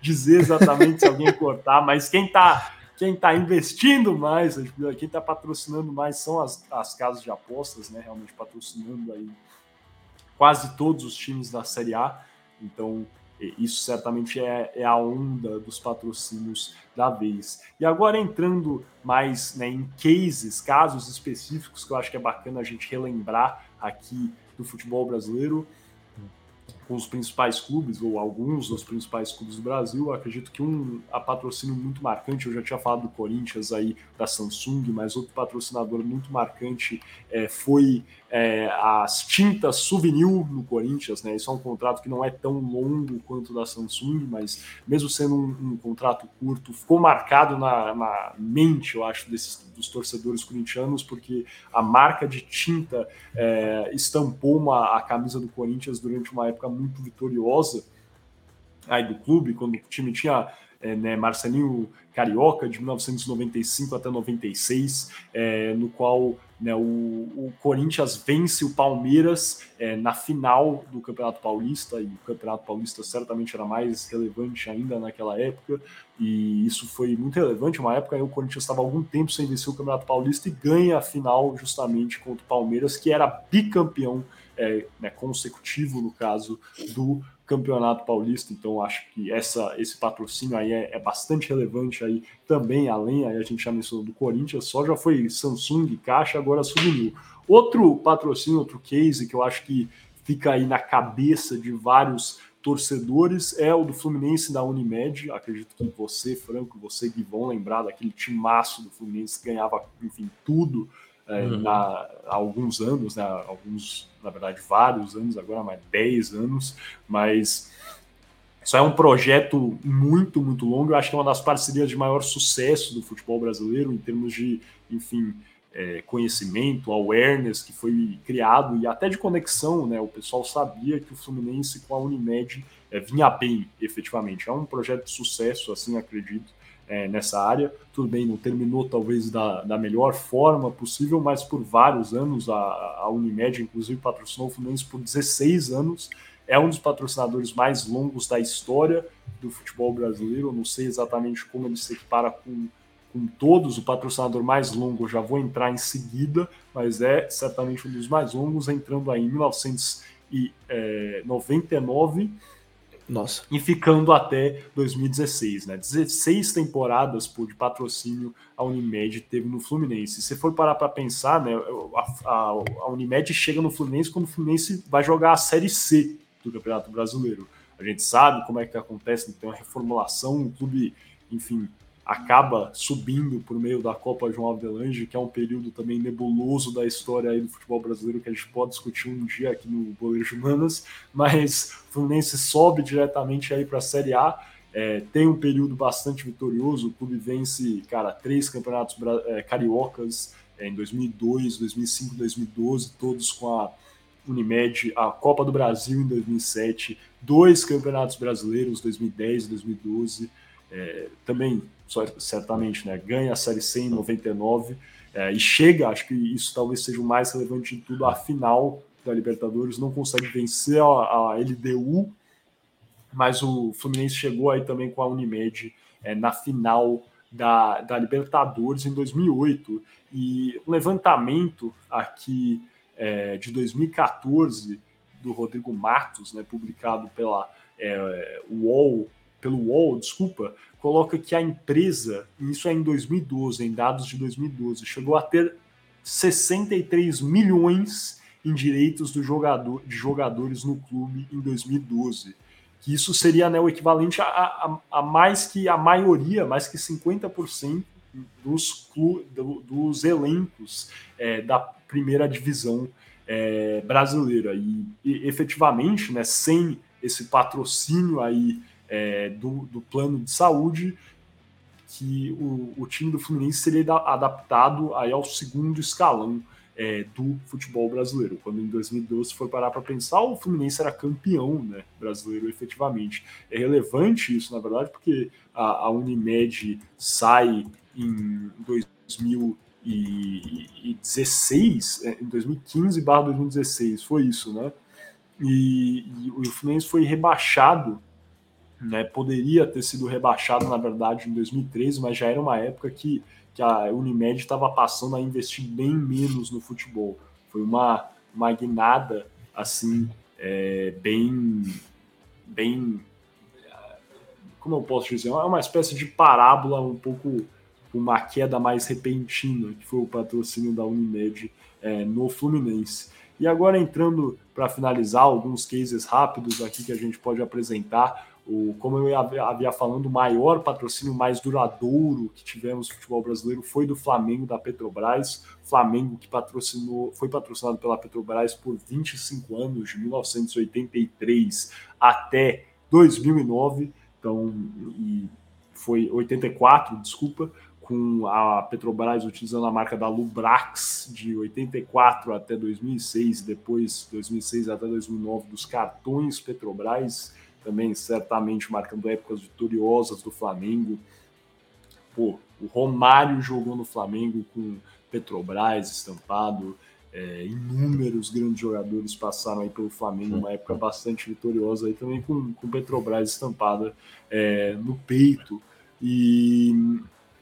dizer exatamente se alguém cortar, mas quem está quem tá investindo mais, quem está patrocinando mais são as, as casas de apostas, né? Realmente patrocinando aí quase todos os times da Série A. Então, isso certamente é, é, a onda dos patrocínios da vez. E agora entrando mais né, em cases, casos específicos, que eu acho que é bacana a gente relembrar aqui do futebol brasileiro com os principais clubes, ou alguns dos principais clubes do Brasil. acredito que um a patrocínio muito marcante, eu já tinha falado do Corinthians aí, da Samsung, mas outro patrocinador muito marcante é, foi é, as tintas Souvenir no Corinthians, né? Isso é um contrato que não é tão longo quanto da Samsung, mas mesmo sendo um, um contrato curto, ficou marcado na, na, mente, eu acho, desses, dos torcedores corintianos, porque a marca de tinta é, estampou uma, a camisa do Corinthians durante uma época muito vitoriosa aí do clube, quando o time tinha é, né, Marcelinho Carioca, de 1995 até 96, é, no qual né, o, o, Corinthians vence o Palmeiras é, na final do Campeonato Paulista, e o Campeonato Paulista certamente era mais relevante ainda naquela época, e isso foi muito relevante. Uma época aí o Corinthians estava algum tempo sem vencer o Campeonato Paulista e ganha a final justamente contra o Palmeiras, que era bicampeão é, né, consecutivo, no caso, do Campeonato Paulista, então acho que essa, esse patrocínio aí é, é, bastante relevante aí também, além, aí a gente já mencionou do Corinthians, só já foi Samsung, Caixa, agora Souvenir. Outro patrocínio, outro case que eu acho que fica aí na cabeça de vários torcedores é o do Fluminense da Unimed. Acredito que você, Franco, você, Gui, vão lembrar daquele timaço do Fluminense que ganhava, enfim, tudo é, uhum. na, há alguns anos, né, alguns, na verdade, vários anos agora, mais 10 anos, mas isso é um projeto muito, muito longo. Eu acho que é uma das parcerias de maior sucesso do futebol brasileiro em termos de, enfim, é, conhecimento, awareness que foi criado e até de conexão, né? O pessoal sabia que o Fluminense com a Unimed é, vinha bem, efetivamente. É um projeto de sucesso, assim, acredito é, nessa área. Tudo bem, não terminou talvez da, da melhor forma possível, mas por vários anos a, a Unimed, inclusive, patrocinou o Fluminense por 16 anos. É um dos patrocinadores mais longos da história do futebol brasileiro. Eu não sei exatamente como ele se equipara com, com todos. O patrocinador mais longo já vou entrar em seguida, mas é certamente um dos mais longos, entrando aí em 1999 nossa. E ficando até 2016, né? 16 temporadas por de patrocínio a Unimed teve no Fluminense. Se for parar para pensar, né, a, a, a, Unimed chega no Fluminense quando o Fluminense vai jogar a Série C do Campeonato Brasileiro. A gente sabe como é que acontece, tem uma reformulação, o clube, enfim, acaba subindo por meio da Copa João Avelange, que é um período também nebuloso da história aí do futebol brasileiro que a gente pode discutir um dia aqui no Boleiro de Manas, mas o Fluminense sobe diretamente aí para a Série A, é, tem um período bastante vitorioso, o clube vence, cara, três campeonatos é, cariocas é, em 2002, 2005, 2012, todos com a Unimed, a Copa do Brasil em 2007, dois campeonatos brasileiros, 2010 e 2012, é, também certamente, né, ganha a Série C em 99 é, e chega, acho que isso talvez seja o mais relevante de tudo, a final da Libertadores, não consegue vencer a, a LDU, mas o Fluminense chegou aí também com a Unimed é, na final da, da Libertadores em 2008 e um levantamento aqui é, de 2014 do Rodrigo Matos, né, publicado pela é, UOL, pelo UOL, desculpa, coloca que a empresa, isso é em 2012, em dados de 2012, chegou a ter 63 milhões em direitos do jogador, de jogadores no clube em 2012. Que isso seria né, o equivalente a, a, a, mais que a maioria, mais que 50% dos, clu, do, dos elencos é, da primeira divisão é, brasileira. E, e, efetivamente, né, sem esse patrocínio aí é, do, do plano de saúde, que o, o time do Fluminense seria adaptado aí ao segundo escalão é, do futebol brasileiro. Quando em 2012 foi parar para pensar, o Fluminense era campeão né, brasileiro efetivamente. É relevante isso, na verdade, porque a, a Unimed sai em 2016, é, em 2015 barra 2016, foi isso, né? E, e o Fluminense foi rebaixado né, poderia ter sido rebaixado, na verdade, em 2013, mas já era uma época que, que a Unimed estava passando a investir bem menos no futebol. Foi uma, uma guinada, assim, é, bem, bem. Como eu posso dizer? É uma espécie de parábola, um pouco uma queda mais repentina, que foi o patrocínio da Unimed é, no Fluminense. E agora entrando para finalizar alguns cases rápidos aqui que a gente pode apresentar. O, como eu havia falando, o maior patrocínio mais duradouro que tivemos no futebol brasileiro foi do Flamengo da Petrobras. Flamengo que patrocinou, foi patrocinado pela Petrobras por 25 anos, de 1983 até 2009. Então, e foi 84, desculpa, com a Petrobras utilizando a marca da Lubrax de 84 até 2006, depois 2006 até 2009 dos cartões Petrobras também certamente marcando épocas vitoriosas do Flamengo. Pô, o Romário jogou no Flamengo com Petrobras estampado, é, inúmeros grandes jogadores passaram aí pelo Flamengo, uma época bastante vitoriosa aí também com, com Petrobras estampada é, no peito. E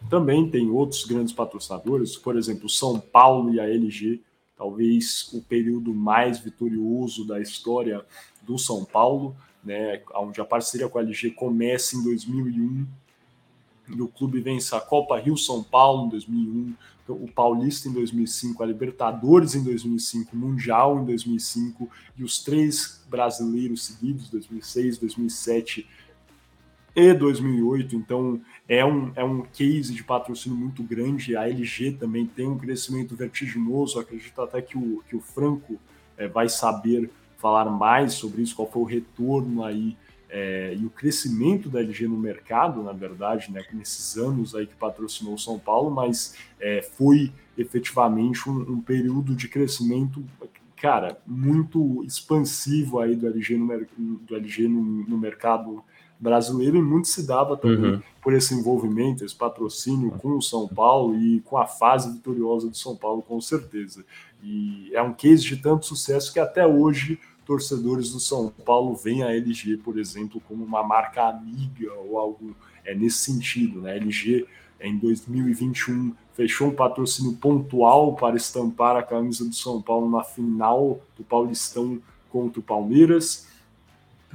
também tem outros grandes patrocinadores, por exemplo, São Paulo e a LG, talvez o período mais vitorioso da história do São Paulo né, onde a parceria com a LG começa em 2001, e o clube vence a Copa Rio São Paulo em 2001, o Paulista em 2005, a Libertadores em 2005, o Mundial em 2005 e os três brasileiros seguidos, 2006, 2007 e 2008. Então é um, é um case de patrocínio muito grande. A LG também tem um crescimento vertiginoso. Acredito até que o, que o Franco é, vai saber falar mais sobre isso, qual foi o retorno aí é, e o crescimento da LG no mercado, na verdade, né, nesses anos aí que patrocinou São Paulo, mas é, foi efetivamente um, um, período de crescimento, cara, muito expansivo aí do LG no, do LG no, no mercado brasileiro e muito se dava também uhum. por esse envolvimento, esse patrocínio com o São Paulo e com a fase vitoriosa do São Paulo, com certeza. E é um case de tanto sucesso que até hoje torcedores do São Paulo veem a LG, por exemplo, como uma marca amiga ou algo é, nesse sentido. Né? A LG, em 2021, fechou um patrocínio pontual para estampar a camisa do São Paulo na final do Paulistão contra o Palmeiras.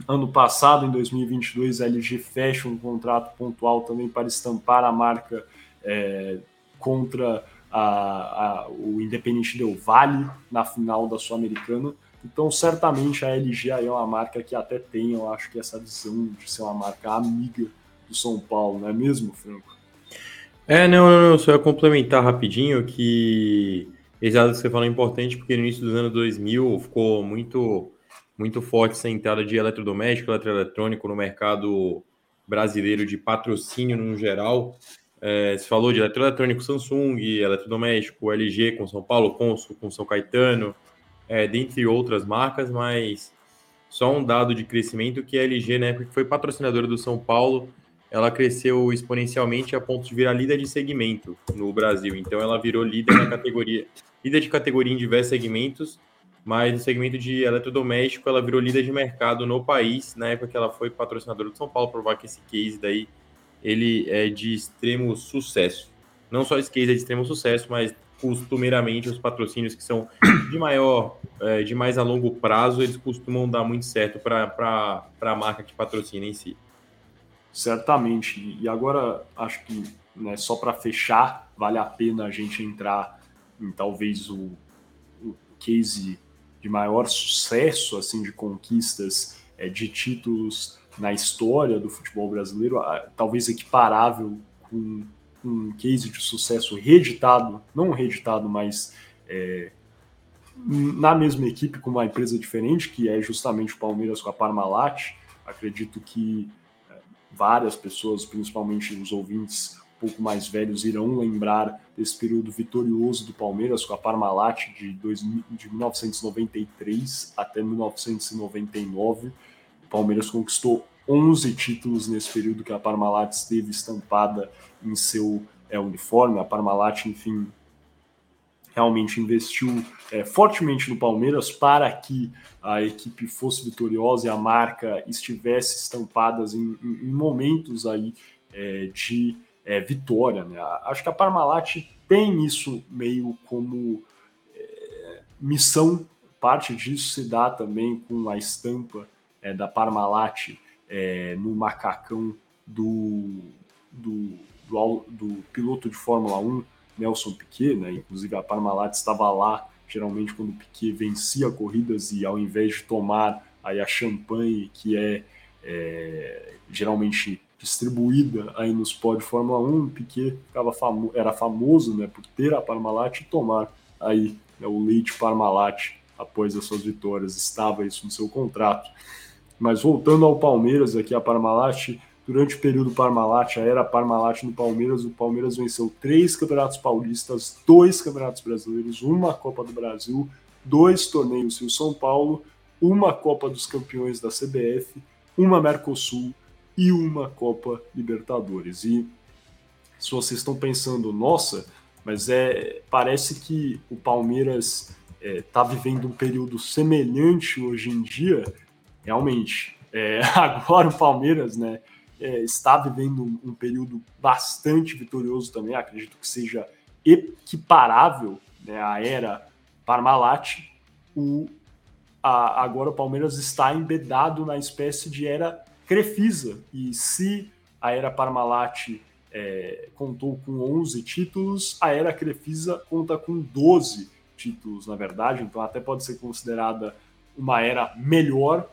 Ano passado, em 2022, a LG fecha um contrato pontual também para estampar a marca é, contra a, a, o Independente Del Vale na final da Sul-Americana. Então, certamente a LG é uma marca que até tem, eu acho que essa visão de ser uma marca amiga do São Paulo, não é mesmo, Franco? É, não, não, não, só ia complementar rapidinho que esse dado que você falou é importante porque no início dos anos 2000 ficou muito muito forte essa entrada de eletrodoméstico, eletroeletrônico no mercado brasileiro de patrocínio no geral. É, você falou de eletroeletrônico Samsung, eletrodoméstico LG com São Paulo, Consul com São Caetano, é, dentre outras marcas, mas só um dado de crescimento que a LG, né, porque foi patrocinadora do São Paulo, ela cresceu exponencialmente a ponto de virar líder de segmento no Brasil. Então ela virou líder na categoria, líder de categoria em diversos segmentos, mas no segmento de eletrodoméstico ela virou líder de mercado no país, na época que ela foi patrocinadora do São Paulo, provar que esse case daí ele é de extremo sucesso. Não só esse case é de extremo sucesso, mas costumeiramente os patrocínios que são de maior, é, de mais a longo prazo, eles costumam dar muito certo para a marca que patrocina em si. Certamente. E agora, acho que né, só para fechar, vale a pena a gente entrar em talvez o, o case de maior sucesso, assim, de conquistas é, de títulos na história do futebol brasileiro, talvez equiparável com um case de sucesso reeditado, não reeditado, mas é, na mesma equipe com uma empresa diferente, que é justamente o Palmeiras com a Parmalat. Acredito que é, várias pessoas, principalmente os ouvintes pouco mais velhos, irão lembrar desse período vitorioso do Palmeiras com a Parmalat de, de 1993 até 1999. O Palmeiras conquistou 11 títulos nesse período que a Parmalat esteve estampada em seu é, uniforme. A Parmalat, enfim, realmente investiu é, fortemente no Palmeiras para que a equipe fosse vitoriosa e a marca estivesse estampadas em, em, em momentos aí é, de é, vitória. Né? Acho que a Parmalat tem isso meio como é, missão. Parte disso se dá também com a estampa é, da Parmalat é, no macacão do, do, do, do piloto de Fórmula 1 Nelson Piquet, né? Inclusive a Parmalat estava lá geralmente quando o Piquet vencia corridas e ao invés de tomar aí a champanhe que é, é geralmente distribuída aí nos pódios de Fórmula 1, o Piquet ficava famo era famoso né, por ter a Parmalat e tomar aí né, o leite Parmalat após as suas vitórias, estava isso no seu contrato. Mas voltando ao Palmeiras aqui, a Parmalat Durante o período Parmalat, a era Parmalat no Palmeiras, o Palmeiras venceu três campeonatos paulistas, dois campeonatos brasileiros, uma Copa do Brasil, dois torneios Rio São Paulo, uma Copa dos Campeões da CBF, uma Mercosul e uma Copa Libertadores. E se vocês estão pensando, nossa, mas é parece que o Palmeiras está é, tá vivendo um período semelhante hoje em dia, realmente. É, *laughs* agora o Palmeiras, né? é, está vivendo um, um, período bastante vitorioso também, acredito que seja equiparável né, à era Parmalat. O, a, agora o Palmeiras está embedado na espécie de era Crefisa, e se a era Parmalat é, contou com 11 títulos, a era Crefisa conta com 12 títulos, na verdade, então até pode ser considerada uma era melhor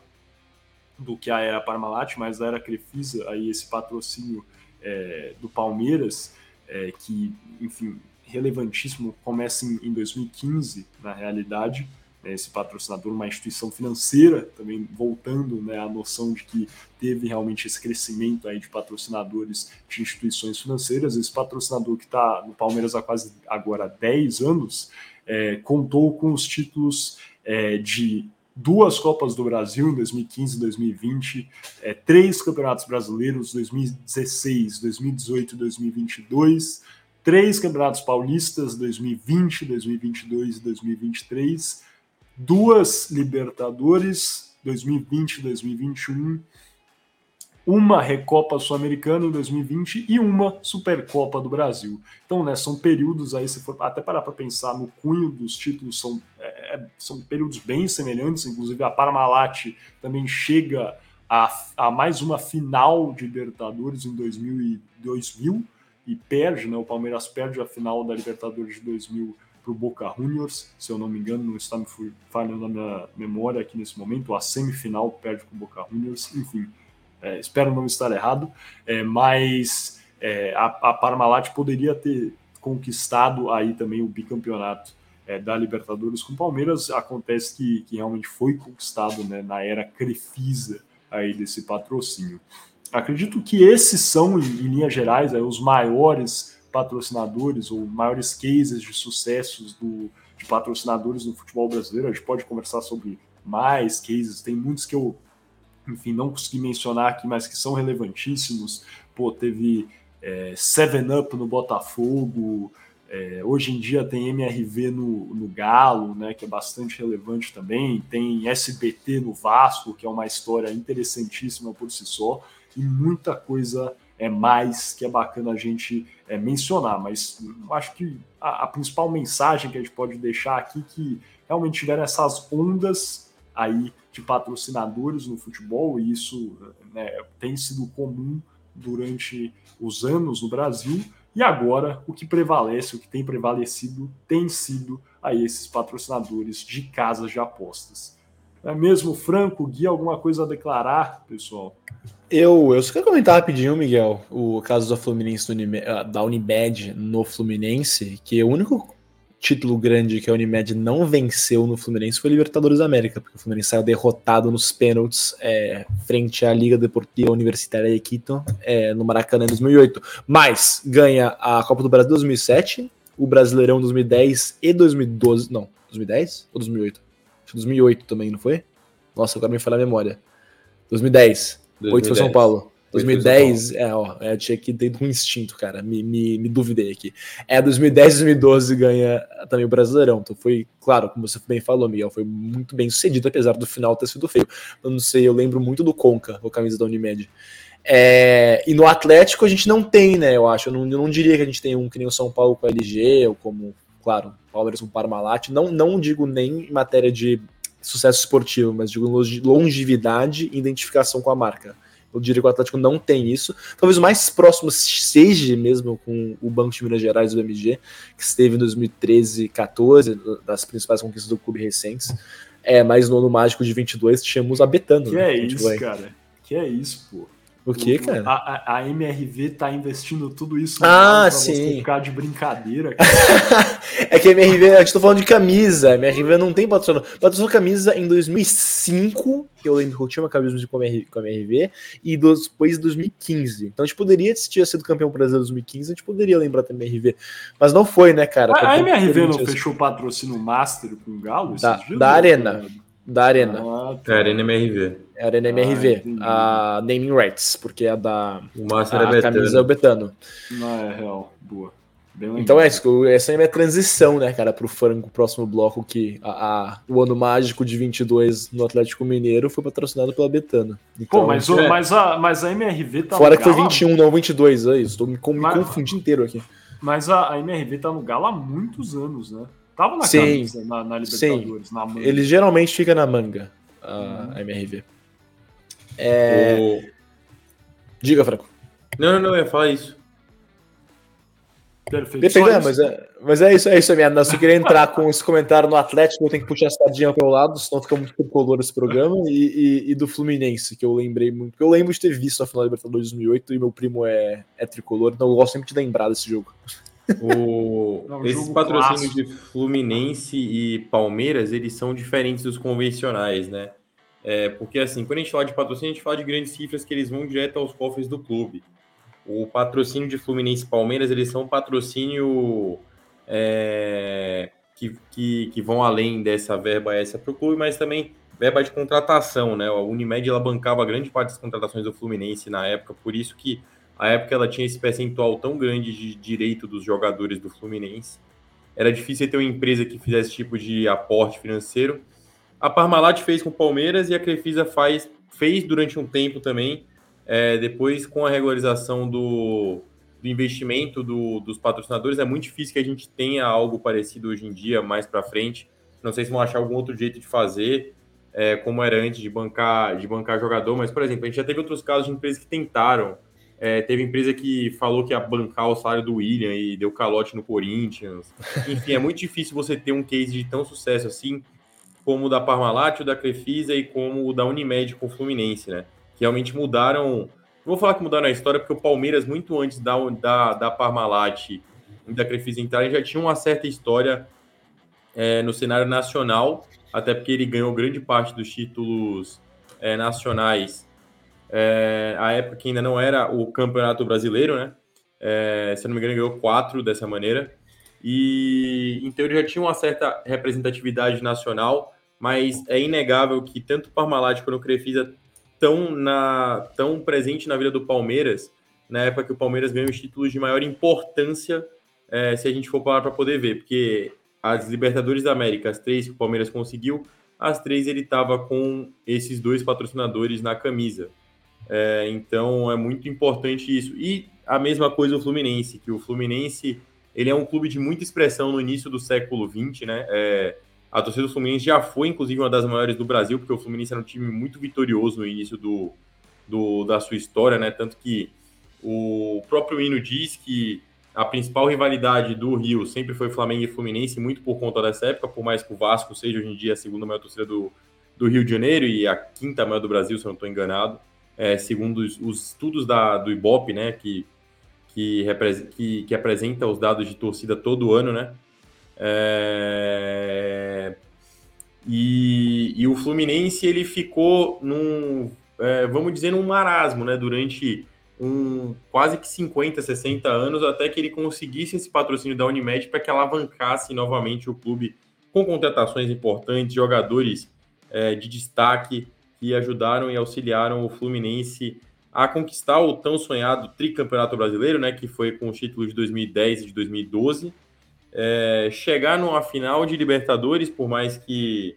do que a era Parmalat, mas a era Crefisa, aí esse patrocínio é, do Palmeiras, é, que, enfim, relevantíssimo, começa em, em 2015, na realidade, esse patrocinador, uma instituição financeira, também voltando né, à noção de que teve realmente esse crescimento aí de patrocinadores de instituições financeiras, esse patrocinador que está no Palmeiras há quase agora 10 anos, é, contou com os títulos é, de duas Copas do Brasil em 2015 e 2020, é, três Campeonatos Brasileiros 2016, 2018 e 2022, três Campeonatos Paulistas 2020, 2022 e 2023, duas Libertadores 2020 e 2021 uma Recopa Sul-Americana em 2020 e uma Supercopa do Brasil. Então, né, são períodos aí, se for até parar para pensar no cunho dos títulos, são, é, é, são períodos bem semelhantes, inclusive a Parmalat também chega a, a mais uma final de Libertadores em 2000 e, 2000 e perde, né, o Palmeiras perde a final da Libertadores de 2000 para o Boca Juniors, se eu não me engano, não está me falhando na minha memória aqui nesse momento, a semifinal perde para o Boca Juniors, enfim, é, espero não estar errado, é, mas é, a, a, Parmalat poderia ter conquistado aí também o bicampeonato é, da Libertadores com o Palmeiras. Acontece que, que realmente foi conquistado né, na era Crefisa aí desse patrocínio. Acredito que esses são, em, em linhas gerais, aí, os maiores patrocinadores ou maiores cases de sucessos do, de patrocinadores no futebol brasileiro. A gente pode conversar sobre mais cases, tem muitos que eu enfim, não consegui mencionar aqui, mas que são relevantíssimos. Pô, teve é, Seven Up no Botafogo, é, hoje em dia tem MRV no, no Galo, né, que é bastante relevante também. Tem SBT no Vasco, que é uma história interessantíssima por si só, e muita coisa é mais que é bacana a gente é, mencionar. Mas acho que a, a, principal mensagem que a gente pode deixar aqui é que realmente tiveram essas ondas aí de patrocinadores no futebol, e isso né, tem sido comum durante os anos no Brasil. E agora o que prevalece, o que tem prevalecido, tem sido a esses patrocinadores de casas de apostas. É mesmo, Franco? Gui, alguma coisa a declarar, pessoal? Eu, eu só quero comentar rapidinho, Miguel, o caso da Fluminense ah, da Unimed no Fluminense, que o único título grande que a Unimed não venceu no Fluminense foi Libertadores da América, porque o Fluminense saiu derrotado nos pênaltis é, frente à Liga Deportiva Universitária de Quito é, no Maracanã em 2008. Mas ganha a Copa do Brasil 2007, o Brasileirão 2010 e 2012. Não, 2010 ou 2008? Acho que 2008 também, não foi? Nossa, agora me falha a memória. 2010. 2010. 8 foi São Paulo. 2010, é, ó, é, tinha que ter um instinto, cara, me, me, me duvidei aqui. É, 2010 2012 ganha também o Brasileirão, então foi, claro, como você bem falou, Miguel, foi muito bem sucedido, apesar do final ter sido feio. Eu não sei, eu lembro muito do Conca, o camisa da Unimed. É, e no Atlético a gente não tem, né, eu acho, eu não, eu não diria que a gente tem um que nem o São Paulo com a LG, ou como, claro, Palmeiras com o Parmalat, não, não digo nem em matéria de sucesso esportivo, mas digo longevidade e identificação com a marca. Eu diria que o Atlético não tem isso. Talvez o mais próximo seja mesmo com o Banco de Minas Gerais do MG, que esteve em 2013 e 14, das principais conquistas do clube recentes. É, mas no ano mágico de 22 tínhamos a Betano. Que né? é isso, cara. Que é isso, pô. O que, cara? A, a, MRV tá investindo tudo isso ah, pra sim. ficar de brincadeira. *laughs* é que a MRV, a gente tá falando de camisa. A MRV não tem patrocínio. Patrocinou camisa em 2005, que eu lembro que eu tinha uma camisa com a MRV, com a MRV e depois em 2015. Então a gente poderia, se tinha sido campeão brasileiro em 2015, a gente poderia lembrar da MRV. Mas não foi, né, cara? A, a MRV não fechou o patrocínio Master com o Galo? Da, da Arena. Da Arena. Ah, tá. É a Arena MRV. É a Arena MRV. Ah, a Naming Rights, porque a da. O Master a é Betano. camisa é o Betano. Não, é real. Boa. Então é isso, essa é a minha transição, né, cara, pro frango próximo bloco, que a, a, o ano mágico de 22 no Atlético Mineiro foi patrocinado pela Betano. Então, Pô, mas, o, é. mas, a, mas a MRV tá Fora que foi 21, não 22, é isso, tô me, me mas, confundindo inteiro aqui. Mas a, a MRV tá no Galo há muitos anos, né? Tava na sim, camisa, na, na Libertadores, sim. na manga. Ele geralmente fica na manga, a, a MRV. É... O... Diga, Franco. Não, não, não, eu ia falar isso. Perfeito. Depende, é, mas, é, mas é isso, é isso, minha. Se eu queria entrar com esse comentário no Atlético, eu tenho que puxar a sardinha pelo lado, senão fica muito tricolor esse programa, e, e, e, do Fluminense, que eu lembrei muito. Eu lembro de ter visto a final da Libertadores 2008 e meu primo é, é tricolor, então eu gosto sempre de lembrar desse jogo. O... Não, Esses patrocínios de Fluminense e Palmeiras, eles são diferentes dos convencionais, né? É, porque assim, quando a gente fala de patrocínio, a gente fala de grandes cifras que eles vão direto aos cofres do clube. O patrocínio de Fluminense e Palmeiras, eles são patrocínio é, que, que, que, vão além dessa verba essa para o clube, mas também verba de contratação, né? A Unimed ela bancava grande parte das contratações do Fluminense na época, por isso que a época ela tinha esse percentual tão grande de direito dos jogadores do Fluminense. Era difícil ter uma empresa que fizesse esse tipo de aporte financeiro. A Parmalat fez com o Palmeiras e a Crefisa faz, fez durante um tempo também. É, depois, com a regularização do, do investimento do, dos patrocinadores, é muito difícil que a gente tenha algo parecido hoje em dia, mais para frente. Não sei se vão achar algum outro jeito de fazer, é, como era antes de bancar, de bancar jogador, mas, por exemplo, a gente já teve outros casos de empresas que tentaram é, teve empresa que falou que ia bancar o salário do William e deu calote no Corinthians. Enfim, é muito difícil você ter um case de tão sucesso assim, como o da Parmalat, o da Crefisa e como o da Unimed com o Fluminense, né? Que realmente mudaram. Vou falar que mudaram a história, porque o Palmeiras, muito antes da, da, da Parmalat e da Crefisa entrarem, já tinha uma certa história é, no cenário nacional, até porque ele ganhou grande parte dos títulos é, nacionais é, a época que ainda não era o Campeonato Brasileiro, né? É, se não me engano, ganhou quatro dessa maneira. E então ele já tinha uma certa representatividade nacional, mas é inegável que tanto o Parmalat quanto o Crefisa tão, na, tão presente na vida do Palmeiras, na época que o Palmeiras ganhou os títulos de maior importância, é, se a gente for parar para poder ver, porque as Libertadores da América, as três que o Palmeiras conseguiu, as três ele estava com esses dois patrocinadores na camisa. É, então é muito importante isso. E a mesma coisa o Fluminense, que o Fluminense ele é um clube de muita expressão no início do século XX, né? É, a torcida do Fluminense já foi, inclusive, uma das maiores do Brasil, porque o Fluminense era um time muito vitorioso no início do, do da sua história, né? Tanto que o próprio hino diz que a principal rivalidade do Rio sempre foi Flamengo e Fluminense, muito por conta dessa época, por mais que o Vasco seja hoje em dia a segunda maior torcida do, do Rio de Janeiro e a quinta maior do Brasil, se eu não estou enganado, é, segundo os, os, estudos da, do Ibope, né, que, que, que, que apresenta os dados de torcida todo ano, né, é, e, e, o Fluminense ele ficou num, é, vamos dizer, num marasmo, né, durante um quase que 50, 60 anos, até que ele conseguisse esse patrocínio da Unimed para que alavancasse novamente o clube com contratações importantes, jogadores é, de destaque que ajudaram e auxiliaram o Fluminense a conquistar o tão sonhado tricampeonato brasileiro, né, que foi com os títulos de 2010 e de 2012, é, chegar numa final de Libertadores, por mais que,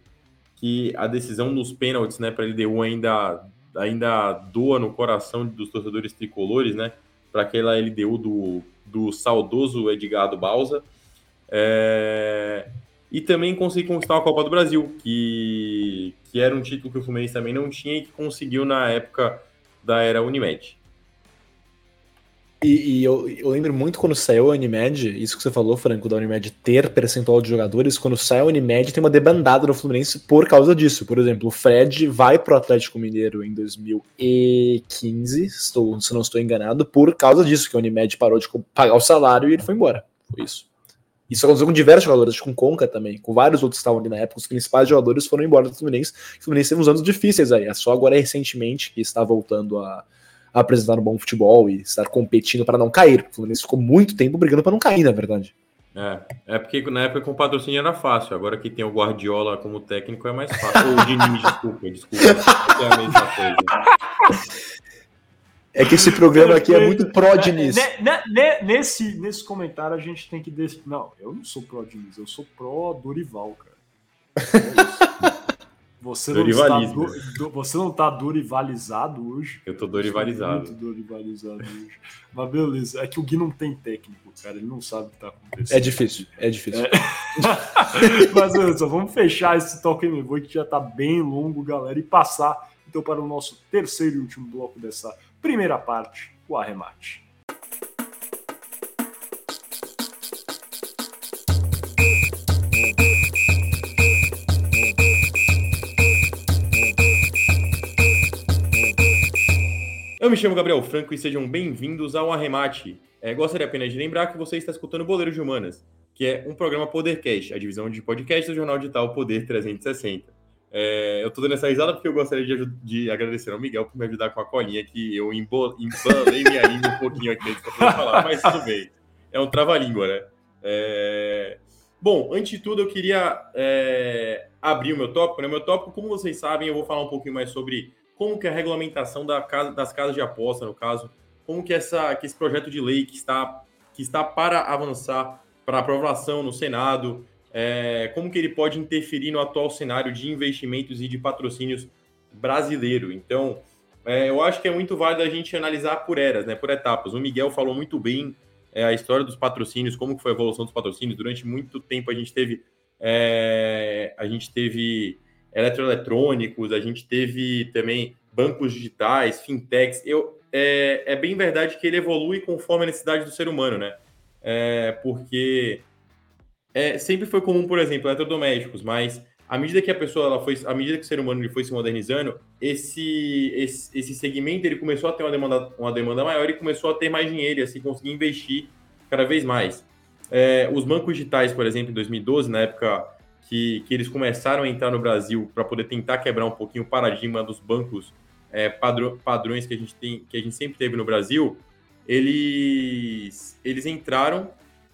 que a decisão nos pênaltis né, para a LDU ainda ainda doa no coração dos torcedores tricolores, né? Para aquela LDU do, do saudoso Edgardo Balsa. É... E também conseguir conquistar a Copa do Brasil, que, que era um título que o Fluminense também não tinha e que conseguiu na época da era Unimed. E, e eu, eu, lembro muito quando saiu a Unimed, isso que você falou, Franco, da Unimed ter percentual de jogadores, quando sai a Unimed tem uma debandada no Fluminense por causa disso. Por exemplo, o Fred vai pro Atlético Mineiro em 2015, estou, se não estou enganado, por causa disso, que a Unimed parou de pagar o salário e ele foi embora. Foi isso. Isso aconteceu com diversos jogadores, com Conca também, com vários outros que estavam ali na época, os principais jogadores foram embora do Fluminense. O Fluminense teve uns anos difíceis aí, é só agora recentemente que está voltando a apresentar um bom futebol e estar competindo para não cair. O Fluminense ficou muito tempo brigando para não cair, na verdade. É, é porque na época com o patrocínio era fácil, agora que tem o Guardiola como técnico é mais fácil. Ou o Diniz, desculpa, desculpa. É a mesma coisa. *laughs* É que esse programa aqui é muito pró-Diniz. Nesse, nesse comentário a gente tem que... Des... Não, eu não sou pró-Diniz, eu sou pró-Dorival, cara. É você não, está do, você não tá dorivalizado hoje. Eu tô dorivalizado. Muito dorivalizado hoje. Mas beleza, é que o Gui não tem técnico, cara. Ele não sabe o que tá acontecendo. É difícil, é difícil. É... *laughs* Mas beleza, vamos fechar esse Talk Me Voe que já tá bem longo, galera, e passar então para o nosso terceiro e último bloco dessa primeira parte, o arremate. Eu me chamo Gabriel Franco e sejam bem-vindos ao Arremate. É, gostaria apenas de lembrar que você está escutando Boleiro de Humanas, que é um programa Podercast, a divisão de podcast do jornal digital Poder 360. É, eu estou dando essa risada porque eu gostaria de, de, agradecer ao Miguel por me ajudar com a colinha, que eu embolei minha língua um pouquinho aqui poder falar, mas tudo bem. É um trava-língua, né? É... Bom, antes de tudo, eu queria é, abrir o meu tópico. Né? Meu tópico, como vocês sabem, eu vou falar um pouquinho mais sobre como que é a regulamentação da casa, das casas de aposta, no caso, como que, essa, que esse projeto de lei que está, que está para avançar para aprovação no Senado, é, como que ele pode interferir no atual cenário de investimentos e de patrocínios brasileiro. Então, é, eu acho que é muito válido a gente analisar por eras, né, por etapas. O Miguel falou muito bem é, a história dos patrocínios, como que foi a evolução dos patrocínios. Durante muito tempo a gente teve é, a gente teve eletroeletrônicos, a gente teve também bancos digitais, fintechs. Eu, é, é bem verdade que ele evolui conforme a necessidade do ser humano, né? É, porque é, sempre foi comum, por exemplo, eletrodomésticos, mas à medida que a pessoa ela foi, à medida que o ser humano ele foi se modernizando, esse, esse, esse segmento ele começou a ter uma demanda, uma demanda maior e começou a ter mais dinheiro e assim conseguir investir cada vez mais. É, os bancos digitais, por exemplo, em 2012, na época que, que eles começaram a entrar no Brasil para poder tentar quebrar um pouquinho o paradigma dos bancos é, padrões que a gente tem, que a gente sempre teve no Brasil, eles, eles entraram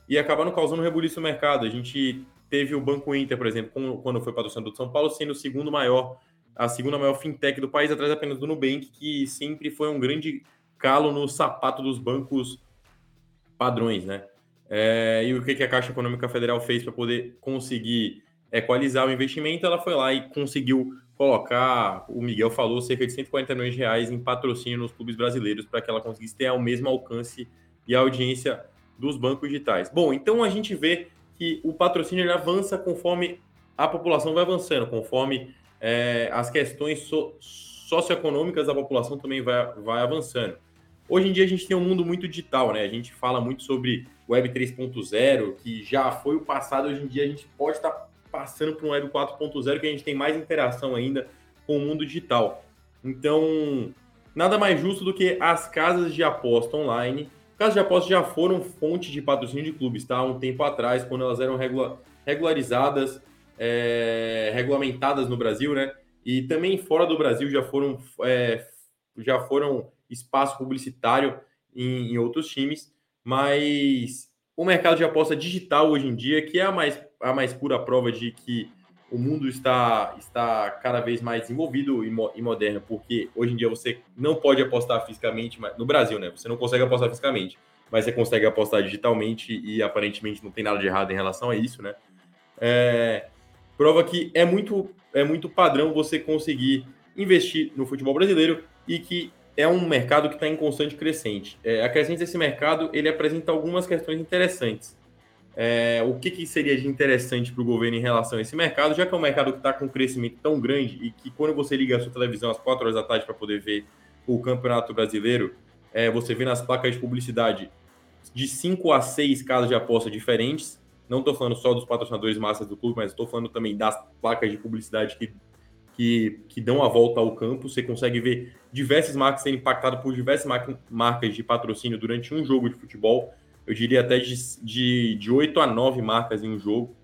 e acabaram causando um rebuliço no mercado. A gente teve o Banco Inter, por exemplo, quando foi patrocinador de São Paulo, sendo o segundo maior, a segunda maior fintech do país, atrás apenas do Nubank, que sempre foi um grande calo no sapato dos bancos padrões, né? É, e o que a Caixa Econômica Federal fez para poder conseguir equalizar o investimento, ela foi lá e conseguiu colocar, o Miguel falou, cerca de 140 milhões de reais em patrocínio nos clubes brasileiros para que ela conseguisse ter o mesmo alcance e audiência dos bancos digitais. Bom, então a gente vê que o patrocínio avança conforme a população vai avançando, conforme é, as questões so socioeconômicas da população também vai, vai avançando. Hoje em dia a gente tem um mundo muito digital, né? A gente fala muito sobre Web 3.0, que já foi o passado, hoje em dia a gente pode estar passando para um Web 4.0, que a gente tem mais interação ainda com o mundo digital. Então, nada mais justo do que as casas de aposta online. Casas de aposta já foram fonte de patrocínio de clubes, tá? Um tempo atrás, quando elas eram regula regularizadas, é, regulamentadas no Brasil, né? E também fora do Brasil já foram, é, já foram espaço publicitário em, em outros times, mas o mercado de aposta digital hoje em dia, que é a mais, a mais pura prova de que o mundo está, está cada vez mais desenvolvido e, mo e, moderno, porque hoje em dia você não pode apostar fisicamente, no Brasil, né? Você não consegue apostar fisicamente, mas você consegue apostar digitalmente e aparentemente não tem nada de errado em relação a isso, né? É, prova que é muito, é muito padrão você conseguir investir no futebol brasileiro e que é um mercado que está em constante crescente. É, a crescente desse mercado ele apresenta algumas questões interessantes é, o que, que, seria de interessante para o governo em relação a esse mercado, já que é um mercado que está com um crescimento tão grande e que quando você liga a sua televisão às 4 horas da tarde para poder ver o Campeonato Brasileiro, é, você vê nas placas de publicidade de 5 a 6 casas de aposta diferentes. Não estou falando só dos patrocinadores massas do clube, mas estou falando também das placas de publicidade que, que, que, dão a volta ao campo. Você consegue ver diversas marcas sendo impactadas por diversas marcas de patrocínio durante um jogo de futebol eu diria até de, de, de 8 a 9 marcas em um jogo.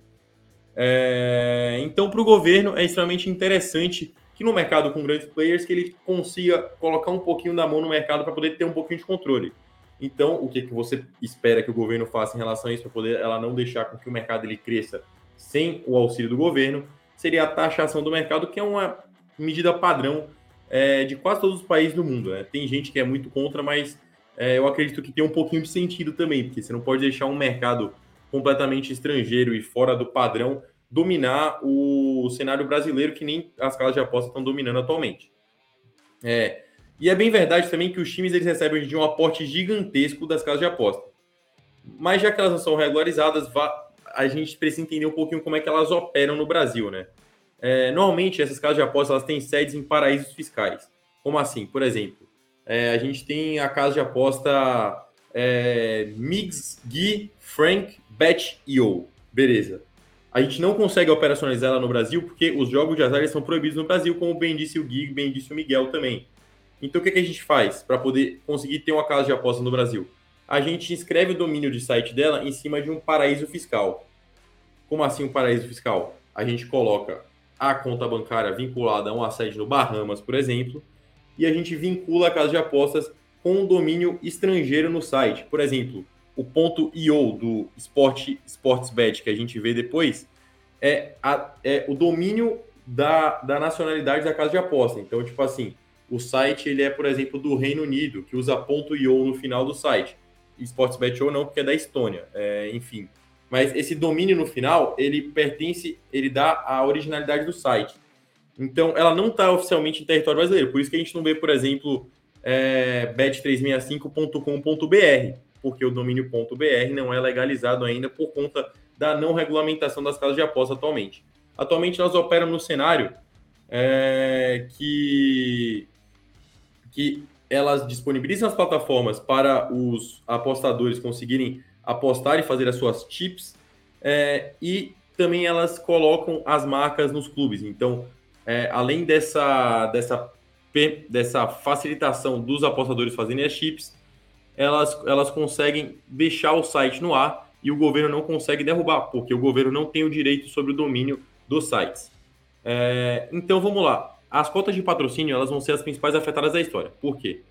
É, então, para o governo, é extremamente interessante que no mercado com grandes players, que ele consiga colocar um pouquinho da mão no mercado para poder ter um pouquinho de controle. Então, o que, que você espera que o governo faça em relação a isso, para poder ela não deixar com que o mercado ele cresça sem o auxílio do governo, seria a taxação do mercado, que é uma medida padrão é, de quase todos os países do mundo. Né? Tem gente que é muito contra, mas é, eu acredito que tem um pouquinho de sentido também, porque você não pode deixar um mercado completamente estrangeiro e fora do padrão dominar o cenário brasileiro que nem as casas de aposta estão dominando atualmente. É, e é bem verdade também que os times eles recebem dia um aporte gigantesco das casas de aposta. Mas já que elas não são regularizadas, a gente precisa entender um pouquinho como é que elas operam no Brasil, né? É, normalmente essas casas de aposta elas têm sedes em paraísos fiscais. Como assim? Por exemplo, é, a gente tem a casa de aposta é, Migs, Gui, Frank, Bet e O. Beleza. A gente não consegue operacionalizar ela no Brasil porque os jogos de azar são proibidos no Brasil, como bem disse o Gui, bem disse o Miguel também. Então o que, que a gente faz para poder conseguir ter uma casa de aposta no Brasil? A gente inscreve o domínio de site dela em cima de um paraíso fiscal. Como assim um paraíso fiscal? A gente coloca a conta bancária vinculada a uma sede no Bahamas, por exemplo, e a gente vincula a casa de apostas com um domínio estrangeiro no site. Por exemplo, o ponto .io do Sport, Sportsbet que a gente vê depois é, a, é o domínio da, da nacionalidade da casa de aposta. Então, tipo assim, o site ele é, por exemplo, do Reino Unido, que usa ponto .io no final do site. Sportsbet ou não, porque é da Estônia. É, enfim. Mas esse domínio no final, ele pertence, ele dá a originalidade do site. Então, ela não está oficialmente em território brasileiro. Por isso que a gente não vê, por exemplo, é, bet365.com.br, porque o domínio .br não é legalizado ainda por conta da não regulamentação das casas de aposta atualmente. Atualmente, nós operamos no cenário é, que, que elas disponibilizam as plataformas para os apostadores conseguirem apostar e fazer as suas chips, é, e também elas colocam as marcas nos clubes. Então, é, além dessa, dessa, dessa facilitação dos apostadores fazerem as chips, elas, elas conseguem deixar o site no ar e o governo não consegue derrubar, porque o governo não tem o direito sobre o domínio dos sites. É, então vamos lá. As cotas de patrocínio elas vão ser as principais afetadas da história. Por quê?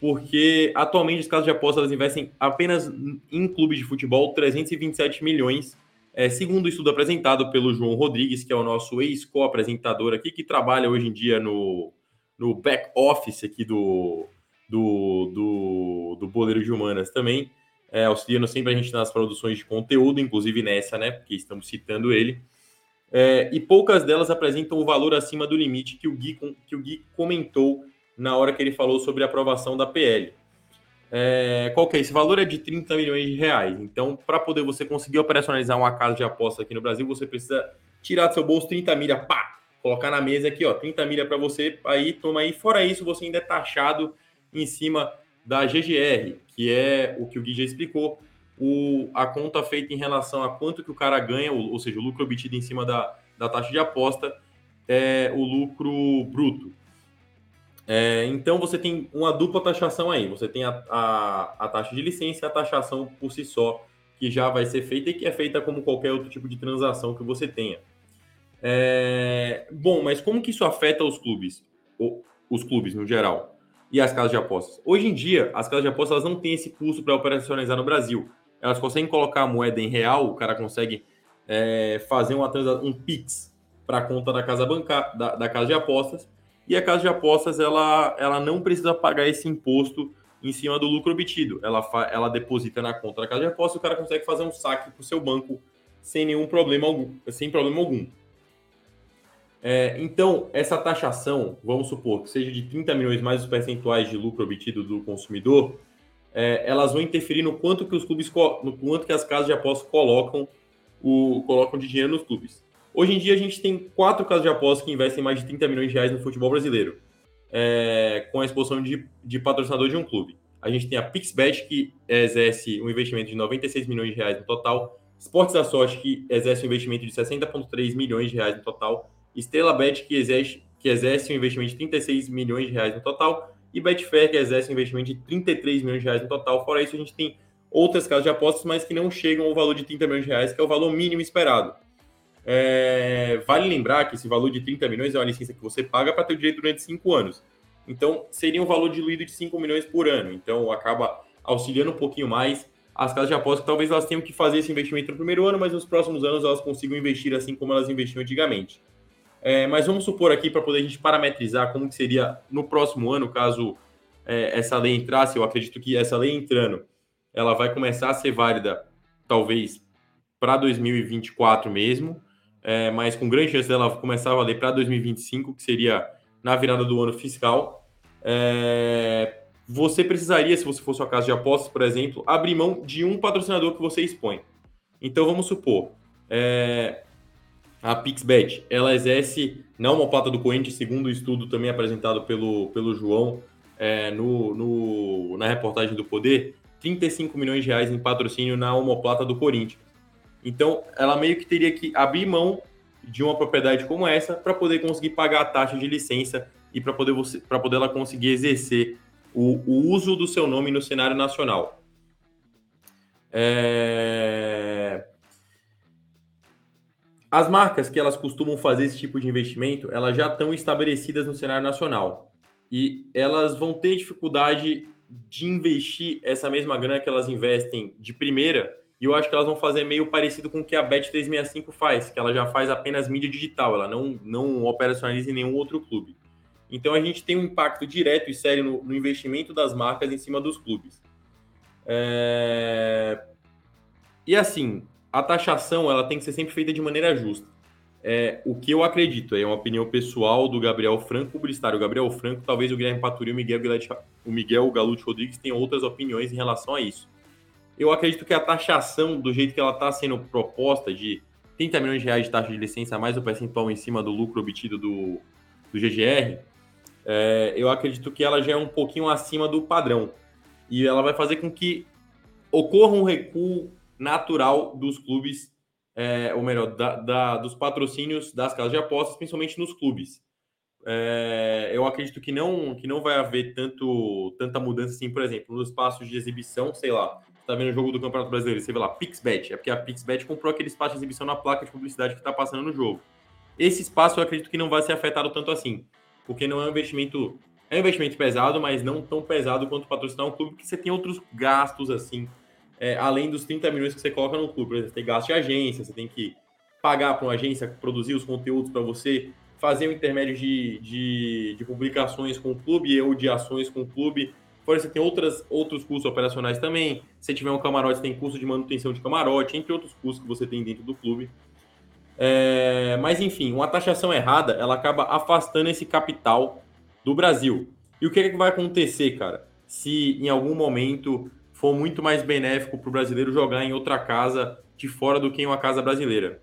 Porque atualmente as casas de apostas investem apenas em clubes de futebol 327 milhões é, segundo o estudo apresentado pelo João Rodrigues, que é o nosso ex-co-apresentador aqui, que trabalha hoje em dia no, no back office aqui do, do, do, do Boleiro de Humanas também, é, auxiliando sempre a gente nas produções de conteúdo, inclusive nessa, né? Porque estamos citando ele. É, e poucas delas apresentam o valor acima do limite que o Gui, que o Gui comentou na hora que ele falou sobre a aprovação da PL. É, qual que é? Esse valor é de 30 milhões de reais. Então, para poder você conseguir operacionalizar uma casa de aposta aqui no Brasil, você precisa tirar do seu bolso 30 milha, pá, colocar na mesa aqui, ó, 30 milha para você, aí toma aí. Fora isso, você ainda é taxado em cima da GGR, que é o que o Gui já explicou, o, a conta feita em relação a quanto que o cara ganha, ou, ou seja, o lucro obtido em cima da, da taxa de aposta, é o lucro bruto. É, então você tem uma dupla taxação aí. Você tem a, a, a, taxa de licença e a taxação por si só, que já vai ser feita e que é feita como qualquer outro tipo de transação que você tenha. É, bom, mas como que isso afeta os clubes? os clubes no geral e as casas de apostas. Hoje em dia, as casas de apostas elas não têm esse custo para operacionalizar no Brasil. Elas conseguem colocar a moeda em real, o cara consegue é, fazer uma um Pix para a conta da casa, banca, da, da, casa de apostas, e a casa de apostas ela, ela não precisa pagar esse imposto em cima do lucro obtido. Ela, ela deposita na conta da casa de apostas e o cara consegue fazer um saque para o seu banco sem nenhum problema algum. Sem problema algum. É, então, essa taxação, vamos supor que seja de 30 milhões mais os percentuais de lucro obtido do consumidor, é, elas vão interferir no quanto que os clubes, no quanto que as casas de apostas colocam, o, colocam de dinheiro nos clubes. Hoje em dia, a gente tem quatro casas de apostas que investem mais de 30 milhões de reais no futebol brasileiro, é, com a exposição de, de patrocinador de um clube. A gente tem a PixBet, que exerce um investimento de 96 milhões de reais no total, Esportes da Sorte, que exerce um investimento de 60,3 milhões de reais no total, Estrela Bet, que exerce, que exerce um investimento de 36 milhões de reais no total, e Betfair, que exerce um investimento de 33 milhões de reais no total. Fora isso, a gente tem outras casas de apostas, mas que não chegam ao valor de 30 milhões de reais, que é o valor mínimo esperado. É, vale lembrar que esse valor de 30 milhões é uma licença que você paga para ter o direito durante 5 anos. Então, seria um valor diluído de 5 milhões por ano. Então, acaba auxiliando um pouquinho mais as casas de apostas, que talvez elas tenham que fazer esse investimento no primeiro ano, mas nos próximos anos elas consigam investir assim como elas investiam antigamente. É, mas vamos supor aqui, para poder a gente parametrizar como que seria no próximo ano, caso é, essa lei entrasse, eu acredito que essa lei entrando, ela vai começar a ser válida, talvez, para 2024 mesmo, é, mas com grande chance dela começar a valer para 2025, que seria na virada do ano fiscal. É, você precisaria, se você fosse uma casa de apostas, por exemplo, abrir mão de um patrocinador que você expõe. Então, vamos supor, é, a PixBet, ela exerce não uma plata do Corinthians, segundo o estudo também apresentado pelo, pelo João é, no, no, na reportagem do Poder, 35 milhões de reais em patrocínio na homoplata do Corinthians. Então, ela meio que teria que abrir mão de uma propriedade como essa para poder conseguir pagar a taxa de licença e para poder, você, poder ela conseguir exercer o, o uso do seu nome no cenário nacional. É... As marcas que elas costumam fazer esse tipo de investimento, elas já estão estabelecidas no cenário nacional. E elas vão ter dificuldade de investir essa mesma grana que elas investem de primeira. E eu acho que elas vão fazer meio parecido com o que a Bet365 faz, que ela já faz apenas mídia digital, ela não, não operacionaliza em nenhum outro clube. Então a gente tem um impacto direto e sério no, no investimento das marcas em cima dos clubes. É... E assim, a taxação ela tem que ser sempre feita de maneira justa. É, o que eu acredito, é uma opinião pessoal do Gabriel Franco, publicitário Gabriel Franco, talvez o Guilherme Paturi o Miguel, o Miguel Galute Rodrigues tenham outras opiniões em relação a isso. Eu acredito que a taxação, do jeito que ela está sendo proposta, de 30 milhões de reais de taxa de licença, mais o percentual em cima do lucro obtido do, do GGR, é, eu acredito que ela já é um pouquinho acima do padrão. E ela vai fazer com que ocorra um recuo natural dos clubes, é, ou melhor, da, da, dos patrocínios das casas de apostas, principalmente nos clubes. É, eu acredito que não, que não vai haver tanto, tanta mudança assim, por exemplo, nos espaços de exibição, sei lá, tá vendo o jogo do Campeonato Brasileiro, você vê lá, PixBet, é porque a PixBet comprou aquele espaço de exibição na placa de publicidade que está passando no jogo. Esse espaço eu acredito que não vai ser afetado tanto assim, porque não é um investimento, é um investimento pesado, mas não tão pesado quanto patrocinar um clube, porque você tem outros gastos assim, é, além dos 30 milhões que você coloca no clube. Por exemplo, você tem gasto de agência, você tem que pagar para uma agência produzir os conteúdos para você, fazer o um intermédio de, de, de, publicações com o clube ou de ações com o clube. Fora você tem outras, outros custos operacionais também. Se tiver um camarote, tem custo de manutenção de camarote, entre outros custos que você tem dentro do clube. É, mas enfim, uma taxação errada, ela acaba afastando esse capital do Brasil. E o que, é que vai acontecer, cara? Se em algum momento for muito mais benéfico para o brasileiro jogar em outra casa de fora do que em uma casa brasileira.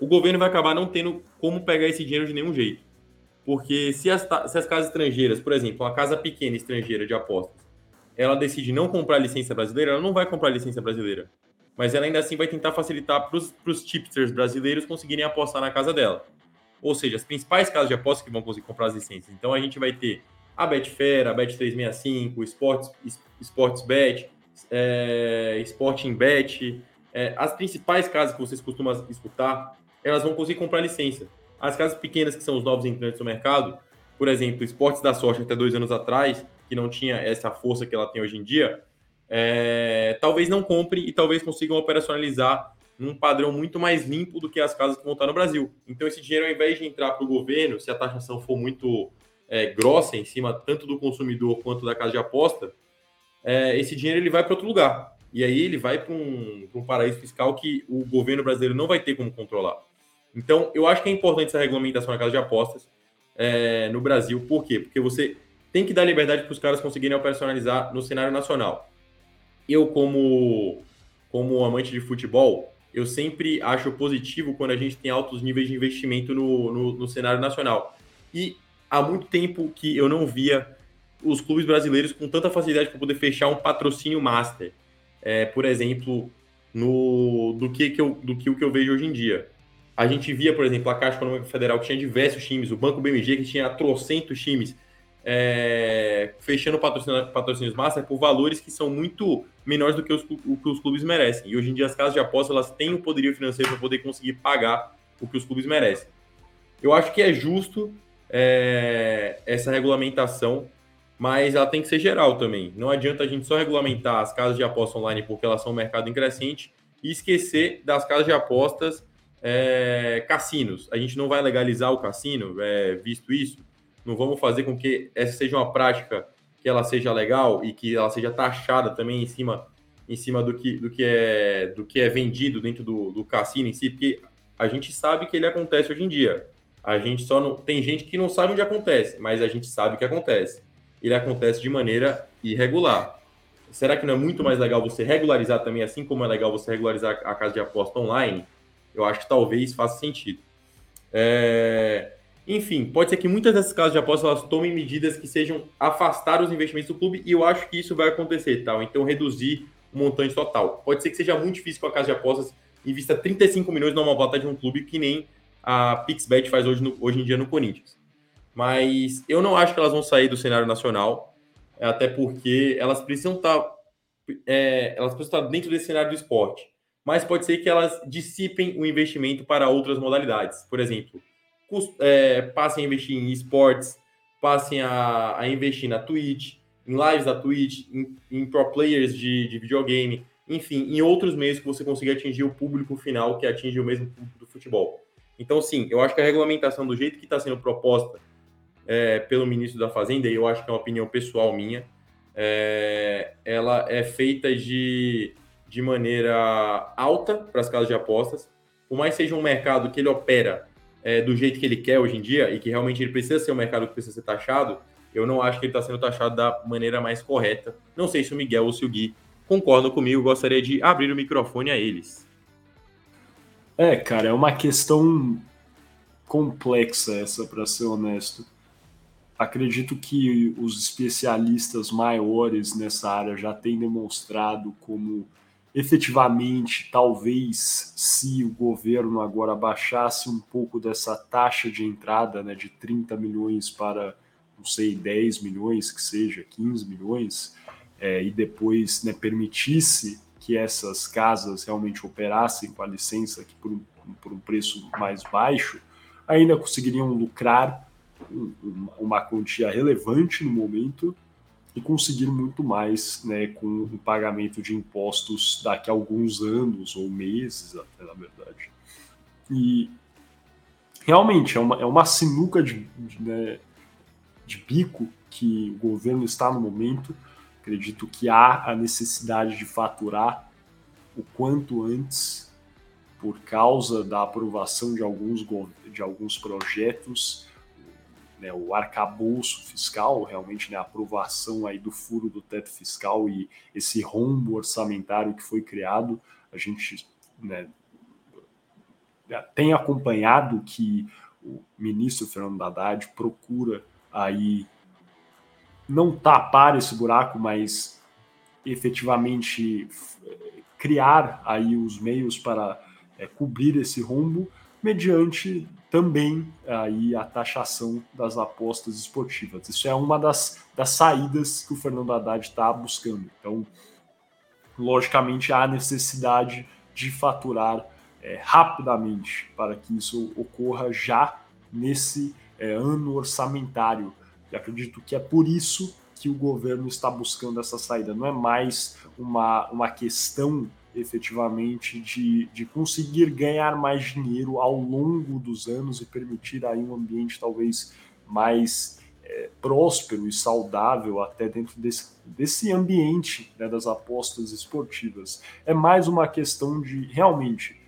O governo vai acabar não tendo como pegar esse dinheiro de nenhum jeito. Porque se as, se as casas estrangeiras, por exemplo, uma casa pequena estrangeira de apostas, ela decide não comprar licença brasileira, ela não vai comprar licença brasileira. Mas ela ainda assim vai tentar facilitar para os tipsters brasileiros conseguirem apostar na casa dela. Ou seja, as principais casas de apostas que vão conseguir comprar as licenças. Então a gente vai ter a Betfair, a Bet365, Sports, Sportsbet, é, Sporting Bet, é, as principais casas que vocês costumam escutar, elas vão conseguir comprar licença. As casas pequenas, que são os novos entrantes no mercado, por exemplo, Esportes da Sorte até dois anos atrás, que não tinha essa força que ela tem hoje em dia, é, talvez não compre e talvez consigam operacionalizar num padrão muito mais limpo do que as casas que vão estar no Brasil. Então, esse dinheiro, ao invés de entrar para o governo, se a taxação for muito é, grossa em cima tanto do consumidor quanto da casa de aposta, é, esse dinheiro ele vai para outro lugar. E aí ele vai para um, um paraíso fiscal que o governo brasileiro não vai ter como controlar. Então, eu acho que é importante essa regulamentação na casa de apostas é, no Brasil. Por quê? Porque você tem que dar liberdade para os caras conseguirem operacionalizar no cenário nacional. Eu, como, como amante de futebol, eu sempre acho positivo quando a gente tem altos níveis de investimento no, no, no cenário nacional. E há muito tempo que eu não via os clubes brasileiros com tanta facilidade para poder fechar um patrocínio master. É, por exemplo, no, do, que, que, eu, do que o que eu vejo hoje em dia. A gente via, por exemplo, a Caixa Econômica Federal que tinha diversos times, o Banco BMG que tinha trocentos times, é, fechando patrocínios, patrocínios master por valores que são muito menores do que os, o que os clubes merecem. E hoje em dia as casas de aposta elas têm o poderio financeiro para poder conseguir pagar o que os clubes merecem. Eu acho que é justo é, essa regulamentação, mas ela tem que ser geral também. Não adianta a gente só regulamentar as casas de aposta online porque elas são um mercado em crescente e esquecer das casas de apostas é, cassinos. A gente não vai legalizar o cassino, é, visto isso não vamos fazer com que essa seja uma prática que ela seja legal e que ela seja taxada também em cima em cima do que, do que, é, do que é vendido dentro do, do cassino em si, porque a gente sabe que ele acontece hoje em dia. A gente só não. Tem gente que não sabe onde acontece, mas a gente sabe que acontece. Ele acontece de maneira irregular. Será que não é muito mais legal você regularizar também, assim como é legal você regularizar a casa de aposta online? Eu acho que talvez faça sentido. É... Enfim, pode ser que muitas dessas casas de apostas elas tomem medidas que sejam afastar os investimentos do clube e eu acho que isso vai acontecer, tal. Então reduzir o montante total. Pode ser que seja muito difícil com a casa de apostas invista 35 milhões numa volta de um clube que nem a Pixbet faz hoje, no, hoje em dia no Corinthians. Mas eu não acho que elas vão sair do cenário nacional, até porque elas precisam estar, tá, é, elas precisam estar tá dentro desse cenário do esporte. Mas pode ser que elas dissipem o investimento para outras modalidades. Por exemplo, é, passem a investir em esportes, passem a, a, investir na Twitch, em lives da Twitch, em, em pro players de, de, videogame, enfim, em outros meios que você consiga atingir o público final que atinge o mesmo público do futebol. Então, sim, eu acho que a regulamentação do jeito que está sendo proposta é, pelo ministro da Fazenda, e eu acho que é uma opinião pessoal minha, é, ela é feita de, de maneira alta para as casas de apostas, por mais seja um mercado que ele opera é, do jeito que ele quer hoje em dia e que realmente ele precisa ser um mercado que precisa ser taxado, eu não acho que ele está sendo taxado da maneira mais correta. Não sei se o Miguel ou se o Gui concordam comigo, gostaria de abrir o microfone a eles. É, cara, é uma questão complexa essa, para ser honesto. Acredito que os especialistas maiores nessa área já têm demonstrado como efetivamente, talvez, se o governo agora baixasse um pouco dessa taxa de entrada né, de 30 milhões para, não sei, 10 milhões, que seja, 15 milhões, é, e depois né, permitisse que essas casas realmente operassem com a licença aqui por por um preço mais baixo, ainda conseguiriam lucrar uma quantia relevante no momento e conseguir muito mais né, com o pagamento de impostos daqui a alguns anos ou meses, até na verdade. E realmente é uma, é uma sinuca de, de, né, de bico que o governo está no momento. Acredito que há a necessidade de faturar o quanto antes por causa da aprovação de alguns, de alguns projetos né, o arcabouço fiscal, realmente né, a aprovação aí do furo do teto fiscal e esse rombo orçamentário que foi criado, a gente né, tem acompanhado que o ministro Fernando Haddad procura aí não tapar esse buraco, mas efetivamente criar aí os meios para é, cobrir esse rombo, mediante também aí a taxação das apostas esportivas. Isso é uma das, das saídas que o Fernando Haddad está buscando. Então, logicamente, há necessidade de faturar é, rapidamente para que isso ocorra já nesse é, ano orçamentário. E acredito que é por isso que o governo está buscando essa saída. Não é mais uma, uma questão efetivamente de, de conseguir ganhar mais dinheiro ao longo dos anos e permitir aí um ambiente talvez mais é, próspero e saudável até dentro desse, desse ambiente né, das apostas esportivas. É mais uma questão de realmente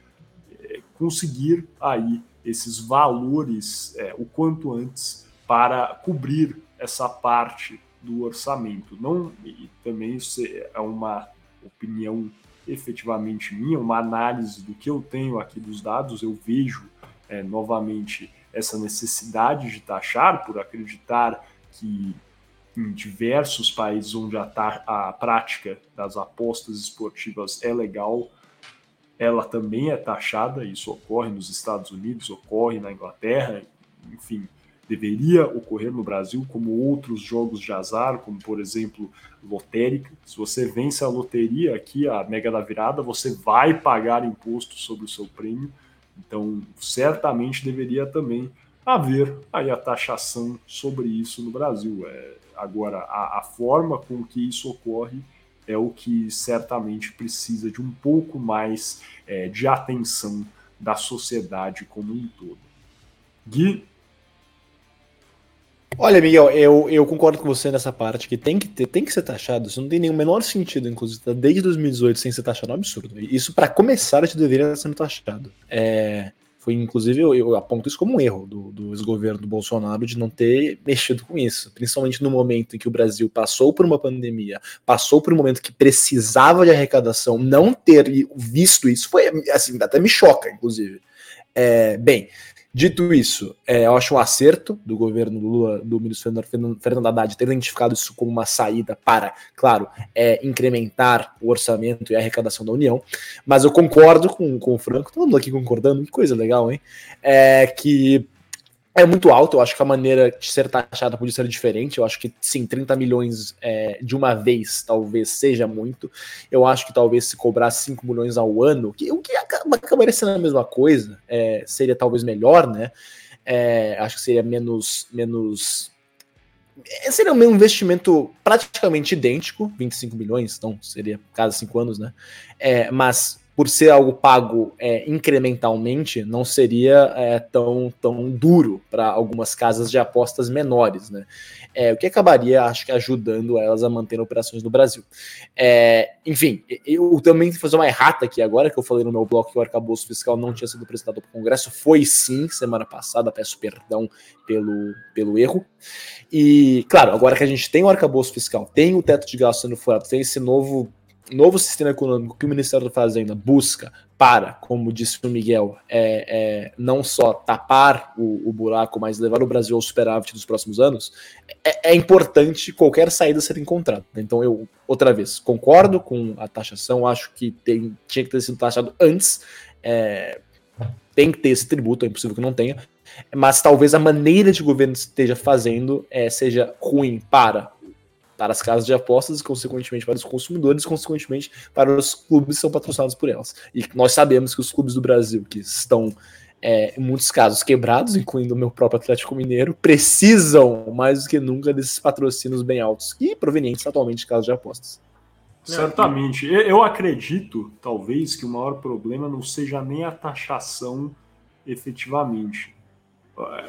é, conseguir aí esses valores é, o quanto antes para cobrir essa parte do orçamento. Não, e também isso é uma opinião efetivamente minha, uma análise do que eu tenho aqui dos dados, eu vejo é, novamente essa necessidade de taxar, por acreditar que em diversos países onde a, a prática das apostas esportivas é legal, ela também é taxada, isso ocorre nos Estados Unidos, ocorre na Inglaterra, enfim, deveria ocorrer no Brasil, como outros jogos de azar, como por exemplo lotérica. Se você vence a loteria aqui, a Mega da Virada, você vai pagar imposto sobre o seu prêmio. Então, certamente deveria também haver aí a taxação sobre isso no Brasil. É, agora, a, a forma com que isso ocorre é o que certamente precisa de um pouco mais é, de atenção da sociedade como um todo. Gui, Olha, Miguel, eu, eu concordo com você nessa parte que tem que ter, tem que ser taxado. Isso não tem nenhum menor sentido, inclusive, tá desde 2018 sem ser taxado, é um absurdo. Isso, para começar, já deveria estar sendo taxado. É, foi, inclusive, eu, eu, aponto isso como um erro do, do ex-governo do Bolsonaro de não ter mexido com isso, principalmente no momento em que o Brasil passou por uma pandemia, passou por um momento que precisava de arrecadação, não ter visto isso foi, assim, até me choca, inclusive. É, bem, Dito isso, é, eu acho um acerto do governo do Lula, do ministro Fernando, Fernando Haddad, ter identificado isso como uma saída para, claro, é, incrementar o orçamento e a arrecadação da União. Mas eu concordo com, com o Franco, todo mundo aqui concordando, que coisa legal, hein? É, que é muito alto, eu acho que a maneira de ser taxada podia ser diferente. Eu acho que sim, 30 milhões é, de uma vez talvez seja muito. Eu acho que talvez se cobrar 5 milhões ao ano, que, o que acaba, acabaria sendo a mesma coisa, é, seria talvez melhor, né? É, acho que seria menos. menos é, seria um investimento praticamente idêntico, 25 milhões, então seria cada cinco anos, né? É, mas por ser algo pago é, incrementalmente, não seria é, tão, tão duro para algumas casas de apostas menores, né? É, o que acabaria, acho que, ajudando elas a manter operações no Brasil. É, enfim, eu também vou fazer uma errata aqui agora, que eu falei no meu bloco que o arcabouço fiscal não tinha sido apresentado para o Congresso. Foi sim, semana passada, peço perdão pelo, pelo erro. E, claro, agora que a gente tem o arcabouço fiscal, tem o teto de gasto sendo furado, tem esse novo novo sistema econômico que o Ministério da Fazenda busca para, como disse o Miguel, é, é não só tapar o, o, buraco, mas levar o Brasil ao superávit dos próximos anos, é, é, importante qualquer saída ser encontrada. Então eu, outra vez, concordo com a taxação, acho que tem, tinha que ter sido taxado antes, é, tem que ter esse tributo, é impossível que não tenha, mas talvez a maneira de o governo esteja fazendo é, seja ruim para para as casas de apostas, e consequentemente para os consumidores, e consequentemente para os clubes que são patrocinados por elas. E nós sabemos que os clubes do Brasil, que estão é, em muitos casos quebrados, incluindo o meu próprio Atlético Mineiro, precisam mais do que nunca desses patrocínios bem altos e provenientes atualmente de casas de apostas. Certamente. Eu acredito, talvez, que o maior problema não seja nem a taxação efetivamente,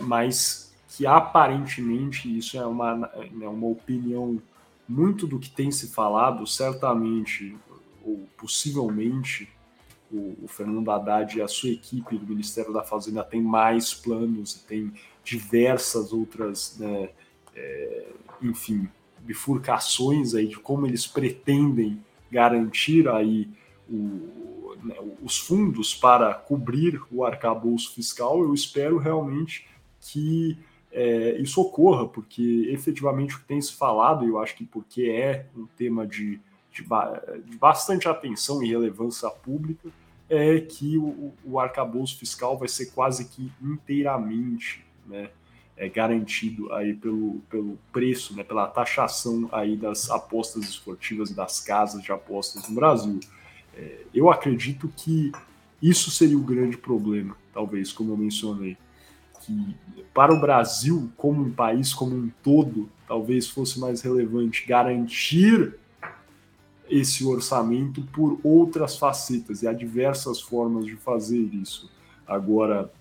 mas que aparentemente isso é uma, é uma opinião muito do que tem se falado, certamente ou possivelmente, o, o, Fernando Haddad e a sua equipe do Ministério da Fazenda tem mais planos, tem diversas outras, né, é, enfim, bifurcações aí de como eles pretendem garantir aí o, né, os fundos para cobrir o arcabouço fiscal. Eu espero realmente que é, isso ocorra, porque efetivamente o que tem se falado, e eu acho que porque é um tema de, de, de bastante atenção e relevância pública é que o, o arcabouço fiscal vai ser quase que inteiramente né, é, garantido aí pelo, pelo preço, né, pela taxação aí das apostas esportivas e das casas de apostas no Brasil. É, eu acredito que isso seria o grande problema, talvez, como eu mencionei. Que para o Brasil, como um país como um todo, talvez fosse mais relevante garantir esse orçamento por outras facetas, e há diversas formas de fazer isso. Agora,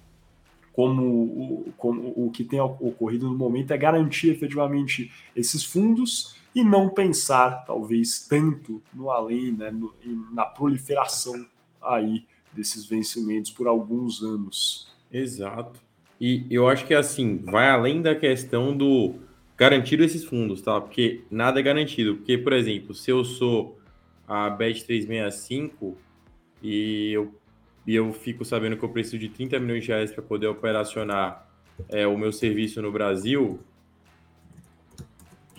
como o, como o que tem ocorrido no momento é garantir efetivamente esses fundos e não pensar, talvez, tanto no além, né, no, na proliferação aí desses vencimentos por alguns anos. Exato. E eu acho que assim, vai além da questão do garantir esses fundos, tá? Porque nada é garantido. Porque, por exemplo, se eu sou a Bet365 e eu e eu fico sabendo que eu preciso de 30 milhões de reais para poder operacionar é, o meu serviço no Brasil,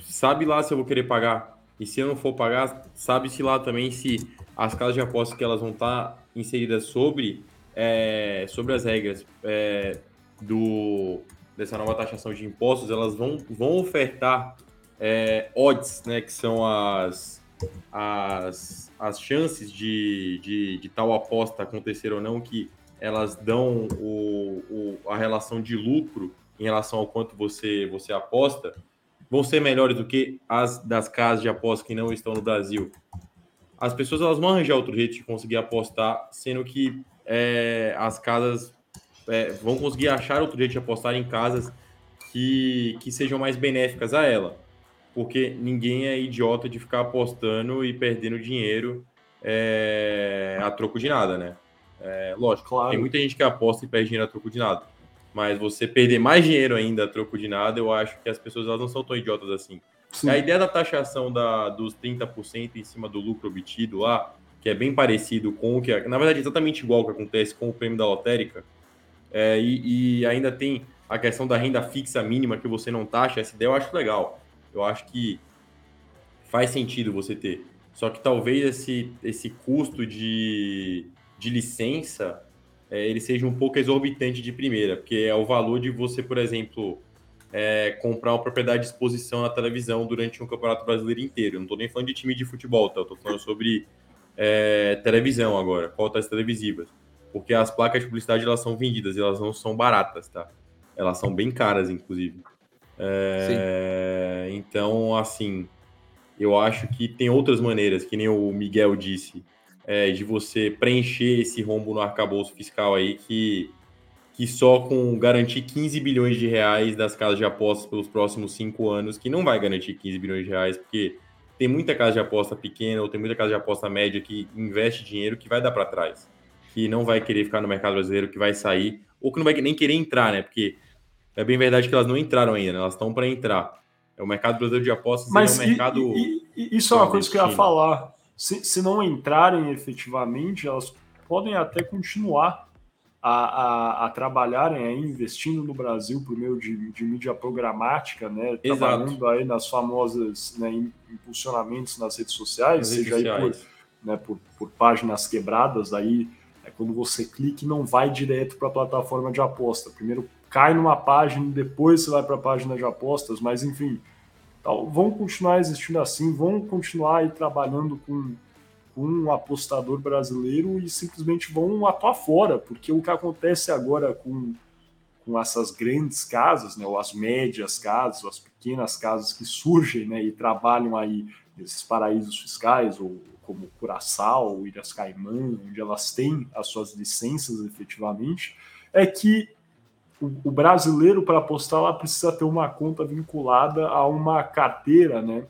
sabe lá se eu vou querer pagar. E se eu não for pagar, sabe-se lá também se as casas de apostas que elas vão estar tá inseridas sobre, é, sobre as regras é, do, dessa nova taxação de impostos, elas vão, vão ofertar é, odds, né, que são as, as, as chances de, de, de, tal aposta acontecer ou não, que elas dão o, o, a relação de lucro em relação ao quanto você, você aposta, vão ser melhores do que as das casas de aposta que não estão no Brasil. As pessoas elas vão arranjar outro jeito de conseguir apostar, sendo que é, as casas é, vão conseguir achar outro jeito de apostar em casas que, que sejam mais benéficas a ela porque ninguém é idiota de ficar apostando e perdendo dinheiro é, a troco de nada, né? É, lógico, claro. tem muita gente que aposta e perde dinheiro a troco de nada. Mas você perder mais dinheiro ainda a troco de nada, eu acho que as pessoas elas não são tão idiotas assim. Sim. A ideia da taxação da, dos 30% em cima do lucro obtido lá, que é bem parecido com o que. Na verdade, é exatamente igual que acontece com o prêmio da lotérica. É, e, e ainda tem a questão da renda fixa mínima que você não taxa. Essa ideia eu acho legal eu acho que faz sentido você ter. Só que talvez esse, esse custo de, de licença é, ele seja um pouco exorbitante de primeira, porque é o valor de você, por exemplo, é, comprar uma propriedade de exposição na televisão durante um campeonato brasileiro inteiro. Não estou nem falando de time de futebol, tá? Estou falando sobre é, televisão agora, cotas televisivas. Porque as placas de publicidade elas são vendidas, elas não são baratas, tá? Elas são bem caras, inclusive. É, então, assim, eu acho que tem outras maneiras, que nem o Miguel disse, é, de você preencher esse rombo no arcabouço fiscal aí, que, que só com garantir 15 bilhões de reais das casas de apostas pelos próximos cinco anos, que não vai garantir 15 bilhões de reais, porque tem muita casa de aposta pequena ou tem muita casa de aposta média que investe dinheiro que vai dar para trás, que não vai querer ficar no mercado brasileiro, que vai sair, ou que não vai nem querer entrar, né? Porque é bem verdade que elas não entraram ainda, né? elas estão para entrar. É o mercado brasileiro de apostas Mas é um mercado. E, e, isso é uma coisa que eu ia falar. Se, se não entrarem efetivamente, elas podem até continuar a, a, a trabalharem aí, investindo no Brasil por meio de, de mídia programática, né? Exato. Trabalhando aí nas famosas né, impulsionamentos nas redes sociais, nas seja redes aí por, né, por, por páginas quebradas aí. É quando você clica e não vai direto para a plataforma de aposta. Primeiro cai numa página depois você vai para a página de apostas, mas enfim, tal, vão continuar existindo assim, vão continuar aí trabalhando com, com um apostador brasileiro e simplesmente vão atuar fora, porque o que acontece agora com, com essas grandes casas, né, ou as médias casas, ou as pequenas casas que surgem né, e trabalham aí nesses paraísos fiscais, ou como Curaçao, Ilhas Caimã, onde elas têm as suas licenças efetivamente, é que o, brasileiro, para apostar lá, precisa ter uma conta vinculada a uma carteira, né?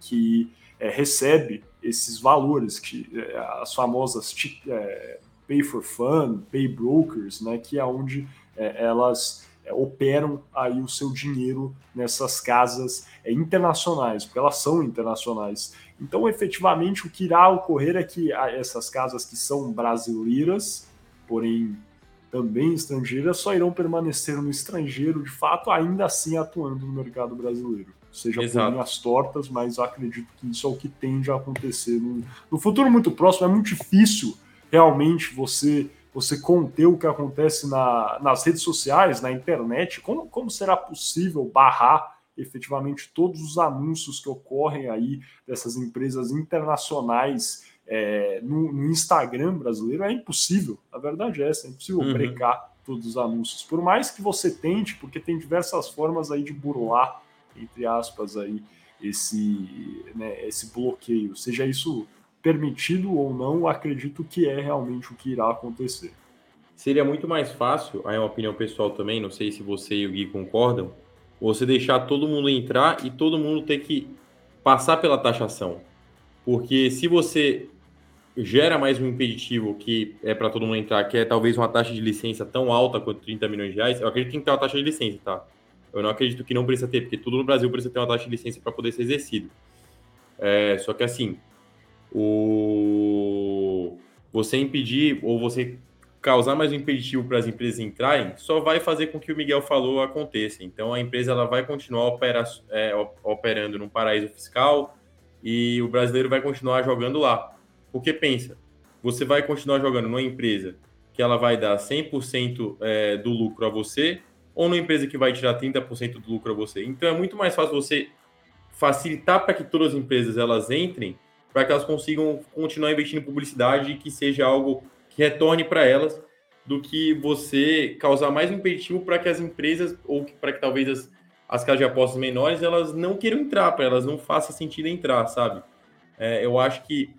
Que é, recebe esses valores, que é, as famosas é, pay for fun, pay brokers, né? Que é onde é, elas é, operam aí o seu dinheiro nessas casas é, internacionais, porque elas são internacionais. Então, efetivamente, o que irá ocorrer é que essas casas que são brasileiras, porém também estrangeiras, só irão permanecer no estrangeiro, de fato, ainda assim atuando no mercado brasileiro. seja Exato. por linhas tortas, mas acredito que isso é o que tende a acontecer no, no futuro muito próximo. É muito difícil realmente você você conter o que acontece na, nas redes sociais, na internet. Como, como será possível barrar efetivamente todos os anúncios que ocorrem aí dessas empresas internacionais é, no, no, Instagram brasileiro? É impossível. A verdade é essa, é impossível uhum. brecar todos os anúncios. Por mais que você tente, porque tem diversas formas aí de burlar, entre aspas, aí, esse, né, esse bloqueio. Seja isso permitido ou não, acredito que é realmente o que irá acontecer. Seria muito mais fácil, aí é uma opinião pessoal também, não sei se você e o Gui concordam, você deixar todo mundo entrar e todo mundo ter que passar pela taxação. Porque se você gera mais um impeditivo que é para todo mundo entrar, que é talvez uma taxa de licença tão alta quanto 30 milhões de reais, eu acredito que tem que ter uma taxa de licença, tá? Eu não acredito que não precisa ter, porque tudo no Brasil precisa ter uma taxa de licença para poder ser exercido. É, só que assim, o você impedir ou você causar mais um impeditivo para as empresas entrarem só vai fazer com que o Miguel falou aconteça. Então a empresa ela vai continuar opera, é, operando num paraíso fiscal e o brasileiro vai continuar jogando lá. Porque pensa, você vai continuar jogando numa empresa que ela vai dar 100% é, do lucro a você ou numa empresa que vai tirar 30% do lucro a você. Então é muito mais fácil você facilitar para que todas as empresas elas entrem para que elas consigam continuar investindo em publicidade e que seja algo que retorne para elas, do que você causar mais impeditivo para que as empresas, ou para que talvez as, as casas de apostas menores, elas não queiram entrar, para elas não faça sentido entrar, sabe? É, eu acho que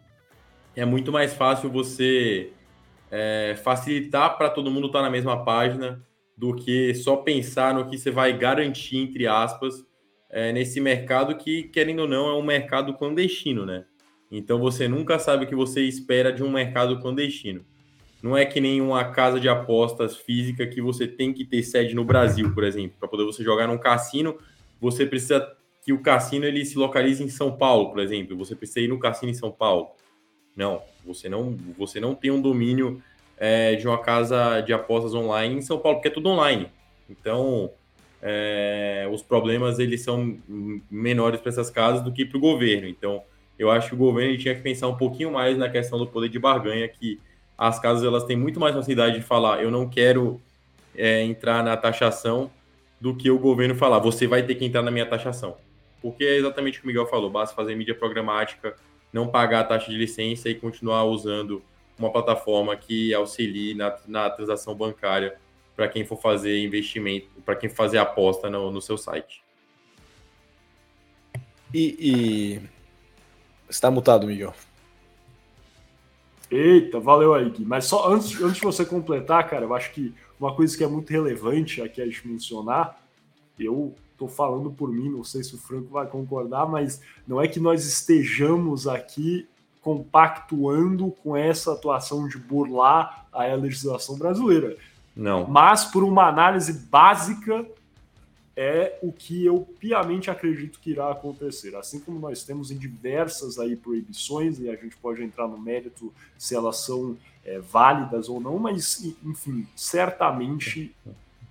é muito mais fácil você é, facilitar para todo mundo estar tá na mesma página do que só pensar no que você vai garantir, entre aspas, é, nesse mercado que, querendo ou não, é um mercado clandestino, né? Então você nunca sabe o que você espera de um mercado clandestino. Não é que nem uma casa de apostas física que você tem que ter sede no Brasil, por exemplo, para poder você jogar num cassino, você precisa que o cassino ele se localize em São Paulo, por exemplo. Você precisa ir no cassino em São Paulo. Não, você não, você não tem um domínio é, de uma casa de apostas online em São Paulo, porque é tudo online. Então, é, os problemas eles são menores para essas casas do que para o governo. Então, eu acho que o governo tinha que pensar um pouquinho mais na questão do poder de barganha, que as casas elas têm muito mais facilidade de falar, eu não quero é, entrar na taxação, do que o governo falar, você vai ter que entrar na minha taxação. Porque é exatamente o que o Miguel falou, basta fazer mídia programática, não pagar a taxa de licença e continuar usando uma plataforma que auxilie na, na transação bancária para quem for fazer investimento, para quem fazer aposta no, no seu site. E, e Está mutado, Miguel. Eita, valeu aí, Gui. Mas só antes, antes de você completar, cara, eu acho que uma coisa que é muito relevante aqui a gente mencionar, eu tô falando por mim, não sei se o Franco vai concordar, mas não é que nós estejamos aqui compactuando com essa atuação de burlar a legislação brasileira. Não. Mas por uma análise básica é o que eu piamente acredito que irá acontecer. Assim como nós temos em diversas aí proibições, e a gente pode entrar no mérito se elas são é, válidas ou não, mas, enfim, certamente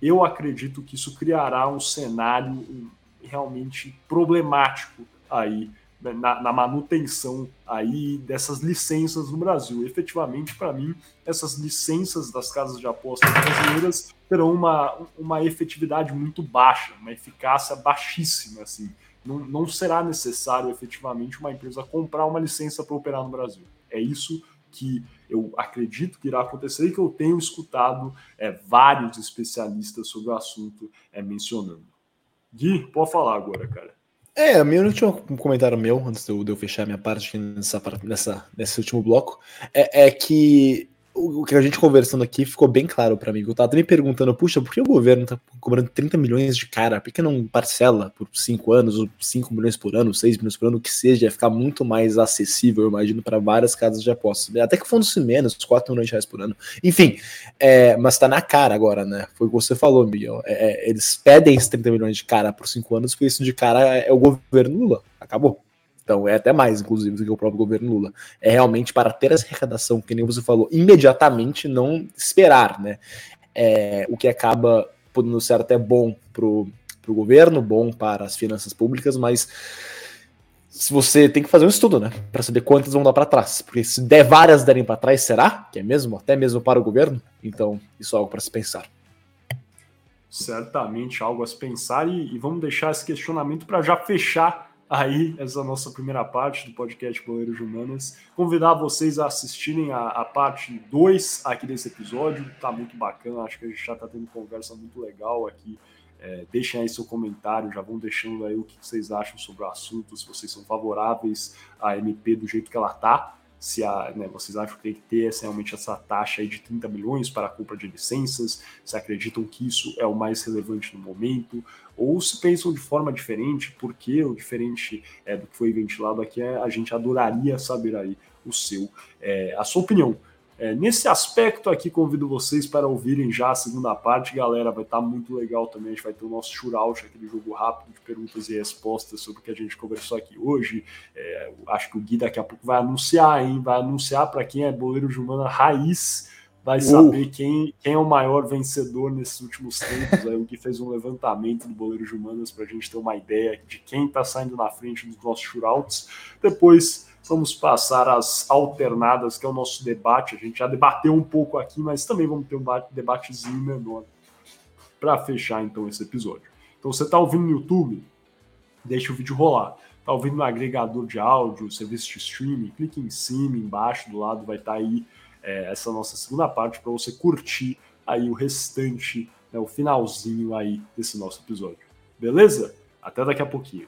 eu acredito que isso criará um cenário realmente problemático aí na, na, manutenção aí dessas licenças no Brasil. Efetivamente, para mim, essas licenças das casas de apostas brasileiras terão uma, uma efetividade muito baixa, uma eficácia baixíssima. Assim. Não, não será necessário efetivamente uma empresa comprar uma licença para operar no Brasil. É isso que eu acredito que irá acontecer e que eu tenho escutado é, vários especialistas sobre o assunto é, mencionando. Gui, pode falar agora, cara. É, meu último comentário meu, antes de eu, de eu fechar minha parte nessa, nessa, nesse último bloco, é, é que o que a gente conversando aqui ficou bem claro para mim. Eu tava me perguntando, puxa, por que o governo tá cobrando 30 milhões de cara? Por que não parcela por 5 anos, ou 5 milhões por ano, 6 milhões por ano, o que seja, ia ficar muito mais acessível, eu imagino, para várias casas de apostas. Até que fosse menos, 4 milhões de reais por ano. Enfim, é, mas tá na cara agora, né? Foi o que você falou, Miguel. É, é eles pedem esses 30 milhões de cara por 5 anos, porque isso de cara é o governo Lula. Acabou. Então, é até mais, inclusive, do que o próprio governo Lula. É realmente para ter essa arrecadação, que nem você falou, imediatamente não esperar, né? É, o que acaba podendo ser até bom para o governo, bom para as finanças públicas, mas se você tem que fazer um estudo, né, para saber quantas vão dar para trás, porque se der várias derem para trás, será que é mesmo, até mesmo para o governo? Então, isso é algo para se pensar. Certamente algo a se pensar e, e vamos deixar esse questionamento para já fechar aí essa nossa primeira parte do podcast Boleiros Humanas. Convidar vocês a assistirem a, a parte 2 aqui desse episódio, tá muito bacana, acho que a gente já tá tendo conversa muito legal aqui. É, deixem aí seu comentário, já vão deixando aí o que vocês acham sobre o assunto, se vocês são favoráveis à MP do jeito que ela tá se a, né, vocês acham que tem que ter realmente essa taxa aí de 30 milhões para a compra de licenças, se acreditam que isso é o mais relevante no momento, ou se pensam de forma diferente, porque o diferente é, do que foi ventilado aqui, é, a gente adoraria saber aí o seu, é, a sua opinião. É, nesse aspecto aqui, convido vocês para ouvirem já a segunda parte, galera. Vai estar tá muito legal também. A gente vai ter o nosso shootout, aquele jogo rápido de perguntas e respostas sobre o que a gente conversou aqui hoje. É, acho que o Gui daqui a pouco vai anunciar, hein? Vai anunciar para quem é boleiro de humana raiz, vai uh. saber uh. quem, quem é o maior vencedor nesses últimos tempos. Aí o Gui fez um levantamento do boleiro de humanas para a gente ter uma ideia de quem está saindo na frente dos nossos shootouts. Depois Vamos passar as alternadas, que é o nosso debate. A gente já debateu um pouco aqui, mas também vamos ter um debatezinho menor para fechar então esse episódio. Então você está ouvindo no YouTube, deixa o vídeo rolar. Está ouvindo no agregador de áudio, serviço de streaming, clique em cima, embaixo, do lado vai estar tá aí é, essa nossa segunda parte para você curtir aí o restante, né, o finalzinho aí desse nosso episódio. Beleza? Até daqui a pouquinho.